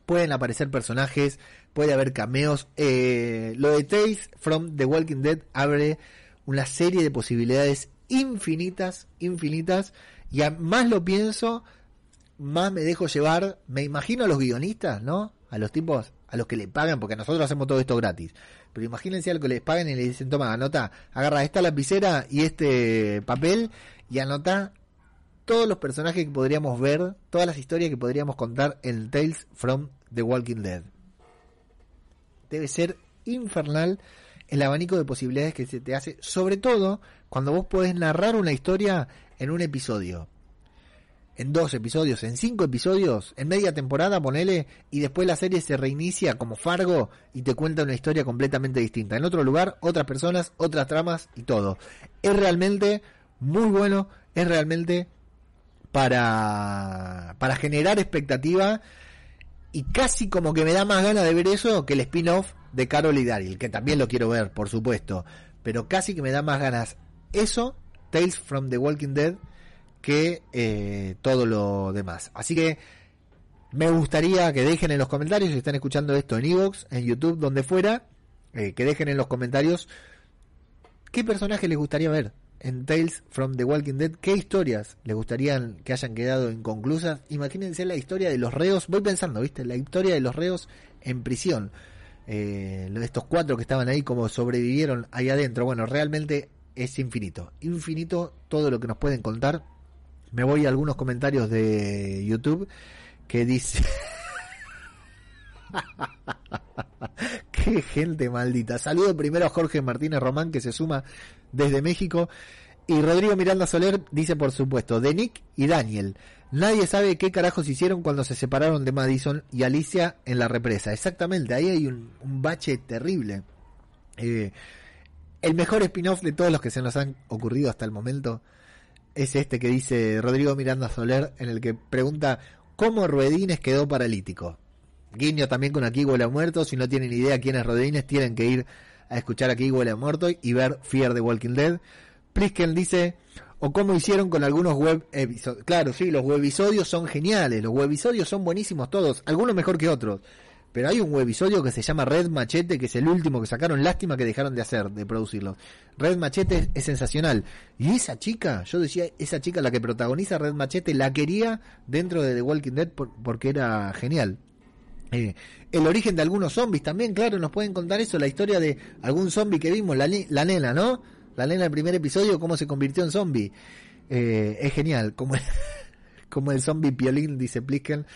pueden aparecer personajes, puede haber cameos. Eh, lo de Tales from the Walking Dead abre una serie de posibilidades infinitas, infinitas. Y a más lo pienso, más me dejo llevar. Me imagino a los guionistas, ¿no? A los tipos a los que le pagan, porque nosotros hacemos todo esto gratis. Pero imagínense a los que les pagan y le dicen, toma, anota, agarra esta lapicera y este papel y anota todos los personajes que podríamos ver, todas las historias que podríamos contar en Tales from the Walking Dead. Debe ser infernal el abanico de posibilidades que se te hace, sobre todo cuando vos podés narrar una historia en un episodio. En dos episodios, en cinco episodios, en media temporada, ponele, y después la serie se reinicia como Fargo y te cuenta una historia completamente distinta. En otro lugar, otras personas, otras tramas y todo. Es realmente muy bueno, es realmente para, para generar expectativa y casi como que me da más ganas de ver eso que el spin-off de Carol y Daryl, que también lo quiero ver, por supuesto, pero casi que me da más ganas eso, Tales from the Walking Dead, que eh, todo lo demás. Así que me gustaría que dejen en los comentarios, si están escuchando esto en Evox, en YouTube, donde fuera, eh, que dejen en los comentarios qué personaje les gustaría ver en Tales from the Walking Dead, qué historias les gustaría que hayan quedado inconclusas. Imagínense la historia de los reos, voy pensando, ¿viste? La historia de los reos en prisión. Eh, estos cuatro que estaban ahí, como sobrevivieron ahí adentro. Bueno, realmente es infinito. Infinito todo lo que nos pueden contar me voy a algunos comentarios de YouTube que dice... [LAUGHS] Qué gente maldita. Saludo primero a Jorge Martínez Román que se suma desde México. Y Rodrigo Miranda Soler dice por supuesto, de Nick y Daniel. Nadie sabe qué carajos hicieron cuando se separaron de Madison y Alicia en la represa. Exactamente, ahí hay un, bache terrible. Eh, el mejor spin-off de todos los que se nos han ocurrido hasta el momento es este que dice Rodrigo Miranda Soler, en el que pregunta cómo Ruedines quedó paralítico. Guiño también con Aquí huele a muerto. Si no tienen idea quién es Ruedines, tienen que ir a escuchar Aquí huele a muerto y ver Fear the Walking Dead. Plisken dice, o cómo hicieron con algunos web episodios. Claro, sí, los webisodios son geniales, los webisodios son buenísimos todos, algunos mejor que otros. Pero hay un webisodio que se llama Red Machete, que es el último que sacaron. Lástima que dejaron de hacer, de producirlo. Red Machete es, sensacional. Y esa chica, yo decía, esa chica, la que protagoniza Red Machete, la quería dentro de The Walking Dead porque era genial. Eh, el origen de algunos zombies también, claro, nos pueden contar eso, la historia de algún zombie que vimos, la, la nena, ¿no? La nena del primer episodio, cómo se convirtió en zombie. Eh, es genial, como, [LAUGHS] como el zombie piolín, dice Plisken.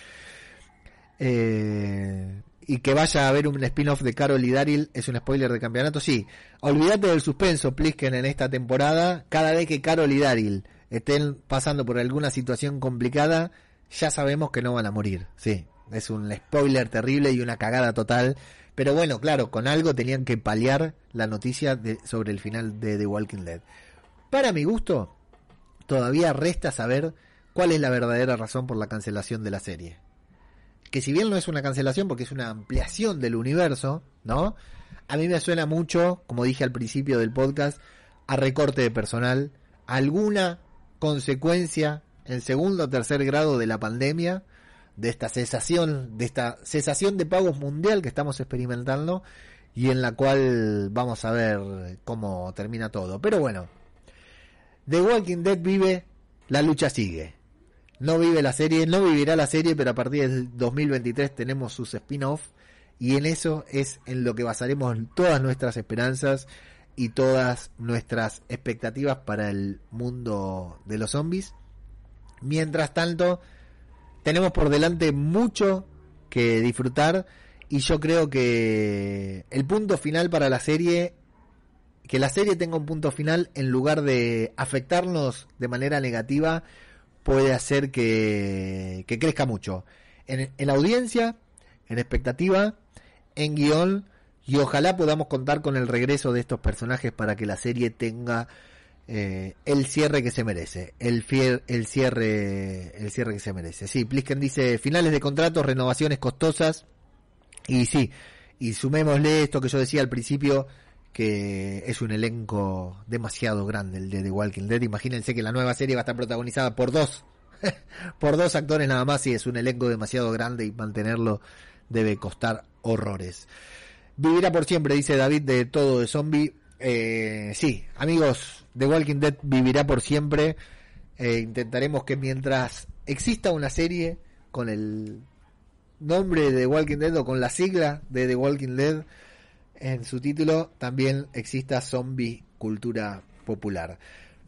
Eh, y que vaya a haber un spin-off de Carol y Daryl es un spoiler de campeonato. Sí, olvídate del suspenso, Plisken, en esta temporada. Cada vez que Carol y Daryl estén pasando por alguna situación complicada, ya sabemos que no van a morir. Sí, es un spoiler terrible y una cagada total. Pero bueno, claro, con algo tenían que paliar la noticia sobre el final de The Walking Dead. Para mi gusto, todavía resta saber cuál es la verdadera razón por la cancelación de la serie que si bien no es una cancelación porque es una ampliación del universo, ¿no? A mí me suena mucho, como dije al principio del podcast, a recorte de personal, alguna consecuencia en segundo o tercer grado de la pandemia, de esta cesación, de esta cesación de pagos mundial que estamos experimentando y en la cual vamos a ver cómo termina todo. Pero bueno, The Walking Dead vive, la lucha sigue no vive la serie, no vivirá la serie, pero a partir del 2023 tenemos sus spin-off y en eso es en lo que basaremos todas nuestras esperanzas y todas nuestras expectativas para el mundo de los zombies. Mientras tanto, tenemos por delante mucho que disfrutar y yo creo que el punto final para la serie que la serie tenga un punto final en lugar de afectarnos de manera negativa puede hacer que, crezca mucho. En, en, audiencia, en expectativa, en guion, y ojalá podamos contar con el regreso de estos personajes para que la serie tenga eh, el cierre que se merece, el, fiel, el cierre, el cierre que se merece. Sí, Plisken dice finales de contratos, renovaciones costosas, y sí, y sumémosle esto que yo decía al principio, que es un elenco demasiado grande el de The Walking Dead. Imagínense que la nueva serie va a estar protagonizada por dos, [LAUGHS] por dos actores nada más y es un elenco demasiado grande y mantenerlo debe costar horrores. Vivirá por siempre, dice David de todo de zombie. Eh, sí, amigos, The Walking Dead vivirá por siempre. Eh, intentaremos que mientras exista una serie con el nombre de The Walking Dead o con la sigla de The Walking Dead, en su título también exista zombie cultura popular.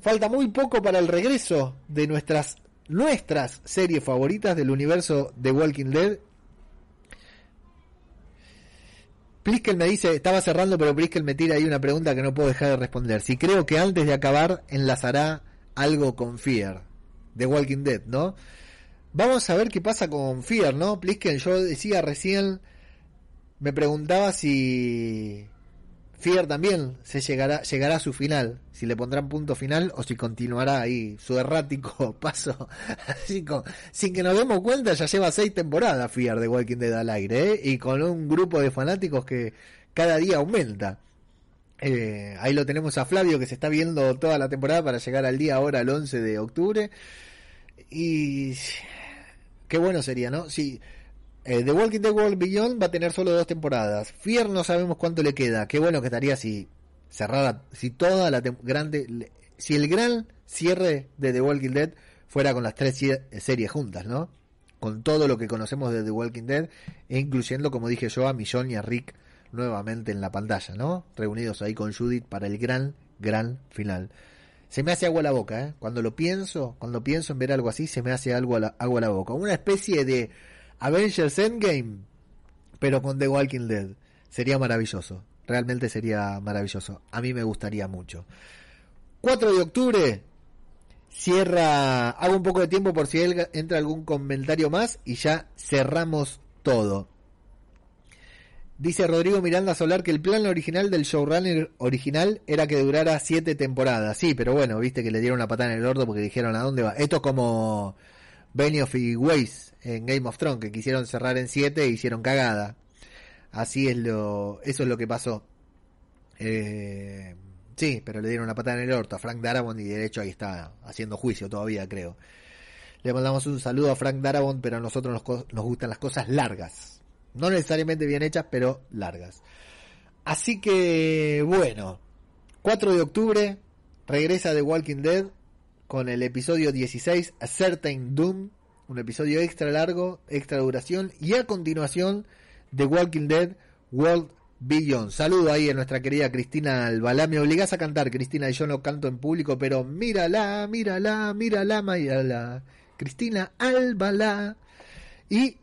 Falta muy poco para el regreso de nuestras nuestras series favoritas del universo de Walking Dead. Pliskel me dice, estaba cerrando, pero Pliskel me tira ahí una pregunta que no puedo dejar de responder. Si creo que antes de acabar enlazará algo con Fear. The Walking Dead, ¿no? Vamos a ver qué pasa con Fear, ¿no? Plisken, yo decía recién, me preguntaba si Fear también se llegará, llegará a su final, si le pondrán punto final o si continuará ahí su errático [LAUGHS] paso, así sin que nos demos cuenta ya lleva seis temporadas Fear de Walking Dead al aire, ¿eh? y con un grupo de fanáticos que cada día aumenta. Eh, ahí lo tenemos a Flavio que se está viendo toda la temporada para llegar al día ahora, el 11 de octubre. Y qué bueno sería, ¿no? Si eh, The Walking Dead World Beyond va a tener solo dos temporadas. Fear no sabemos cuánto le queda. Qué bueno que estaría si cerrada, si toda la grande, si el gran cierre de The Walking Dead fuera con las tres series juntas, ¿no? Con todo lo que conocemos de The Walking Dead, e incluyendo, como dije yo, a Millón y a Rick nuevamente en la pantalla, ¿no? Reunidos ahí con Judith para el gran, gran final. Se me hace agua a la boca, ¿eh? Cuando lo pienso, cuando pienso en ver algo así, se me hace algo a la, agua a la boca. Una especie de Avengers Endgame, pero con The Walking Dead. Sería maravilloso. Realmente sería maravilloso. A mí me gustaría mucho. 4 de octubre. Cierra. Hago un poco de tiempo por si entra algún comentario más y ya cerramos todo. Dice Rodrigo Miranda Solar que el plan original del showrunner original era que durara siete temporadas. Sí, pero bueno, viste que le dieron una patada en el orto porque dijeron a dónde va. Esto es como Benioff y Weiss en Game of Thrones, que quisieron cerrar en siete e hicieron cagada. Así es lo, eso es lo que pasó. Eh, sí, pero le dieron una patada en el orto a Frank Darabont y de hecho ahí está haciendo juicio todavía, creo. Le mandamos un saludo a Frank Darabont, pero a nosotros nos, nos gustan las cosas largas. No necesariamente bien hechas, pero largas. Así que, bueno, 4 de octubre regresa The Walking Dead con el episodio 16, A Certain Doom, un episodio extra largo, extra duración, y a continuación The Walking Dead World Beyond. Saludo ahí a nuestra querida Cristina Albalá. Me obligas a cantar, Cristina, y yo no canto en público, pero mírala, mírala, mírala, mírala. Cristina Albalá. Y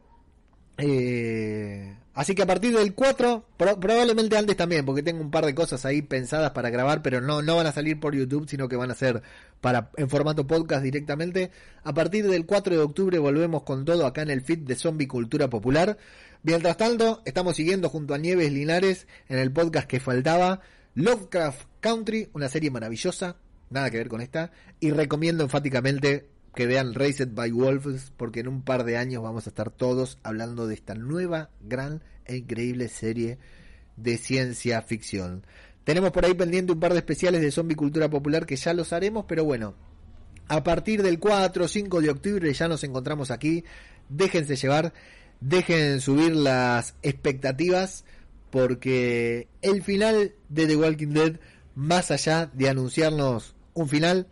eh, así que a partir del 4, probablemente antes también, porque tengo un par de cosas ahí pensadas para grabar, pero no, no van a salir por YouTube, sino que van a ser para, en formato podcast directamente. A partir del 4 de octubre volvemos con todo acá en el feed de Zombie Cultura Popular. Mientras tanto, estamos siguiendo junto a Nieves Linares en el podcast que faltaba, Lovecraft Country, una serie maravillosa, nada que ver con esta, y recomiendo enfáticamente que vean Raised by Wolves porque en un par de años vamos a estar todos hablando de esta nueva, gran e increíble serie de ciencia ficción. Tenemos por ahí pendiente un par de especiales de zombie cultura popular que ya los haremos, pero bueno, a partir del 4 o 5 de octubre ya nos encontramos aquí. Déjense llevar, dejen subir las expectativas porque el final de The Walking Dead, más allá de anunciarnos un final,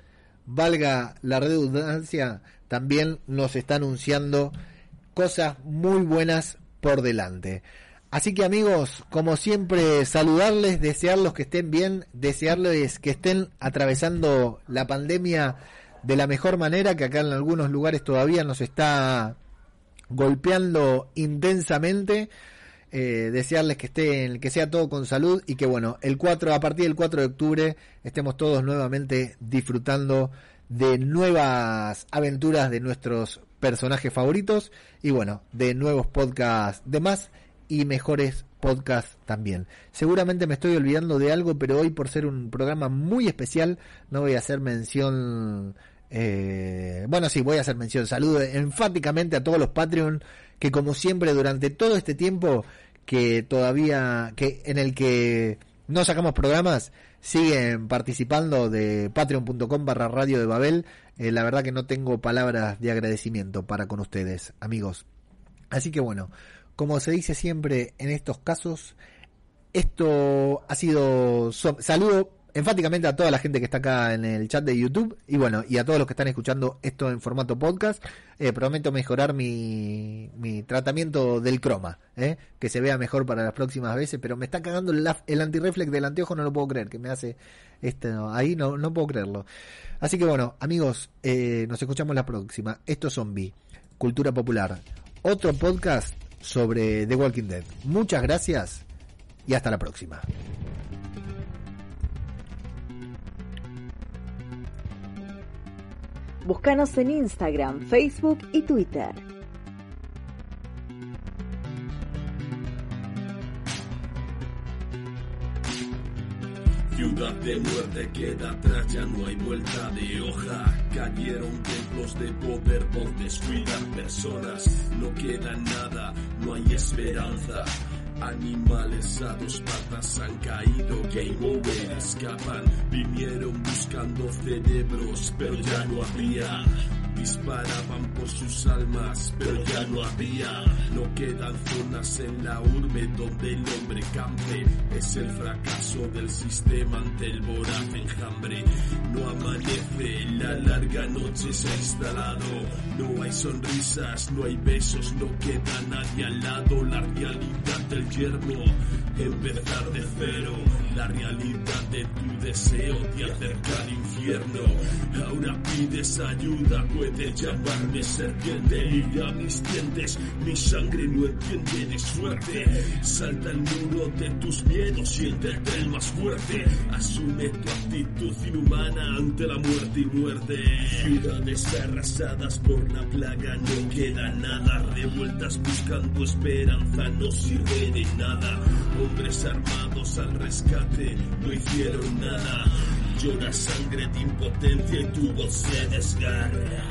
valga la redundancia, también nos está anunciando cosas muy buenas por delante. Así que amigos, como siempre, saludarles, desearlos que estén bien, desearles que estén atravesando la pandemia de la mejor manera, que acá en algunos lugares todavía nos está golpeando intensamente. Eh, desearles que estén, que sea todo con salud y que bueno, el 4, a partir del 4 de octubre estemos todos nuevamente disfrutando de nuevas aventuras de nuestros personajes favoritos y bueno, de nuevos podcasts de más y mejores podcasts también. Seguramente me estoy olvidando de algo, pero hoy por ser un programa muy especial no voy a hacer mención eh, bueno, sí, voy a hacer mención. Saludo enfáticamente a todos los Patreon que como siempre durante todo este tiempo que todavía, que en el que no sacamos programas, siguen participando de patreon.com barra radio de Babel. Eh, la verdad que no tengo palabras de agradecimiento para con ustedes, amigos. Así que bueno, como se dice siempre en estos casos, esto ha sido... saludo enfáticamente a toda la gente que está acá en el chat de YouTube y bueno, y a todos los que están escuchando esto en formato podcast. Eh, prometo mejorar mi, mi tratamiento del croma, eh, que se vea mejor para las próximas veces, pero me está cagando el, el antirreflex del anteojo, no lo puedo creer, que me hace esto, ahí no, no puedo creerlo. Así que bueno, amigos, eh, nos escuchamos la próxima. Esto es Zombie, Cultura Popular, otro podcast sobre The Walking Dead. Muchas gracias y hasta la próxima. Búscanos en Instagram, Facebook y Twitter. Ciudad de muerte queda atrás, ya no hay vuelta de hoja. Cayeron templos de poder por descuidar personas. No queda nada, no hay esperanza. Animales a dos patas han caído, game over, escapan. Vinieron buscando cerebros, pero ya no había. Disparaban por sus almas, pero ya no había. No quedan zonas en la urbe donde el hombre campe. Es el fracaso del sistema ante el voraz enjambre. No amanece, la larga noche se ha instalado. No hay sonrisas, no hay besos, no queda nadie al lado. La realidad del yermo, empezar de cero. La realidad de tu deseo de acercar al infierno. Ahora pides ayuda, puede llamarme serpiente. Mira mis dientes, mi sangre no entiende de suerte. Salta el muro de tus miedos, siéntete el más fuerte. Asume tu actitud inhumana ante la muerte y muerte. Ciudades arrasadas por la plaga, no queda nada. Revueltas buscando esperanza, no sirve de nada. Hombres armados al rescate, no hicieron nada. Llora sangre de impotencia y tu voz se desgarra.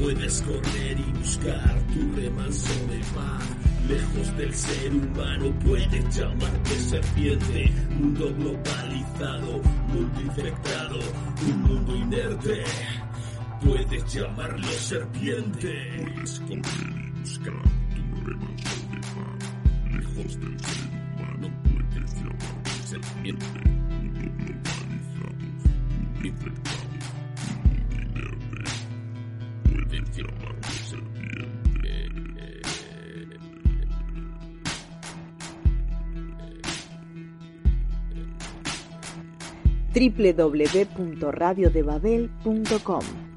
Puedes correr y buscar tu remanso de paz. Lejos del ser humano puedes llamarte serpiente. Mundo globalizado, mundo infectado, un mundo inerte. Puedes llamarlo serpiente. Puedes correr y buscar tu de paz. Lejos del ser humano puedes llamarte serpiente. Mundo globalizado, mundo infectado, www.radiodebabel.com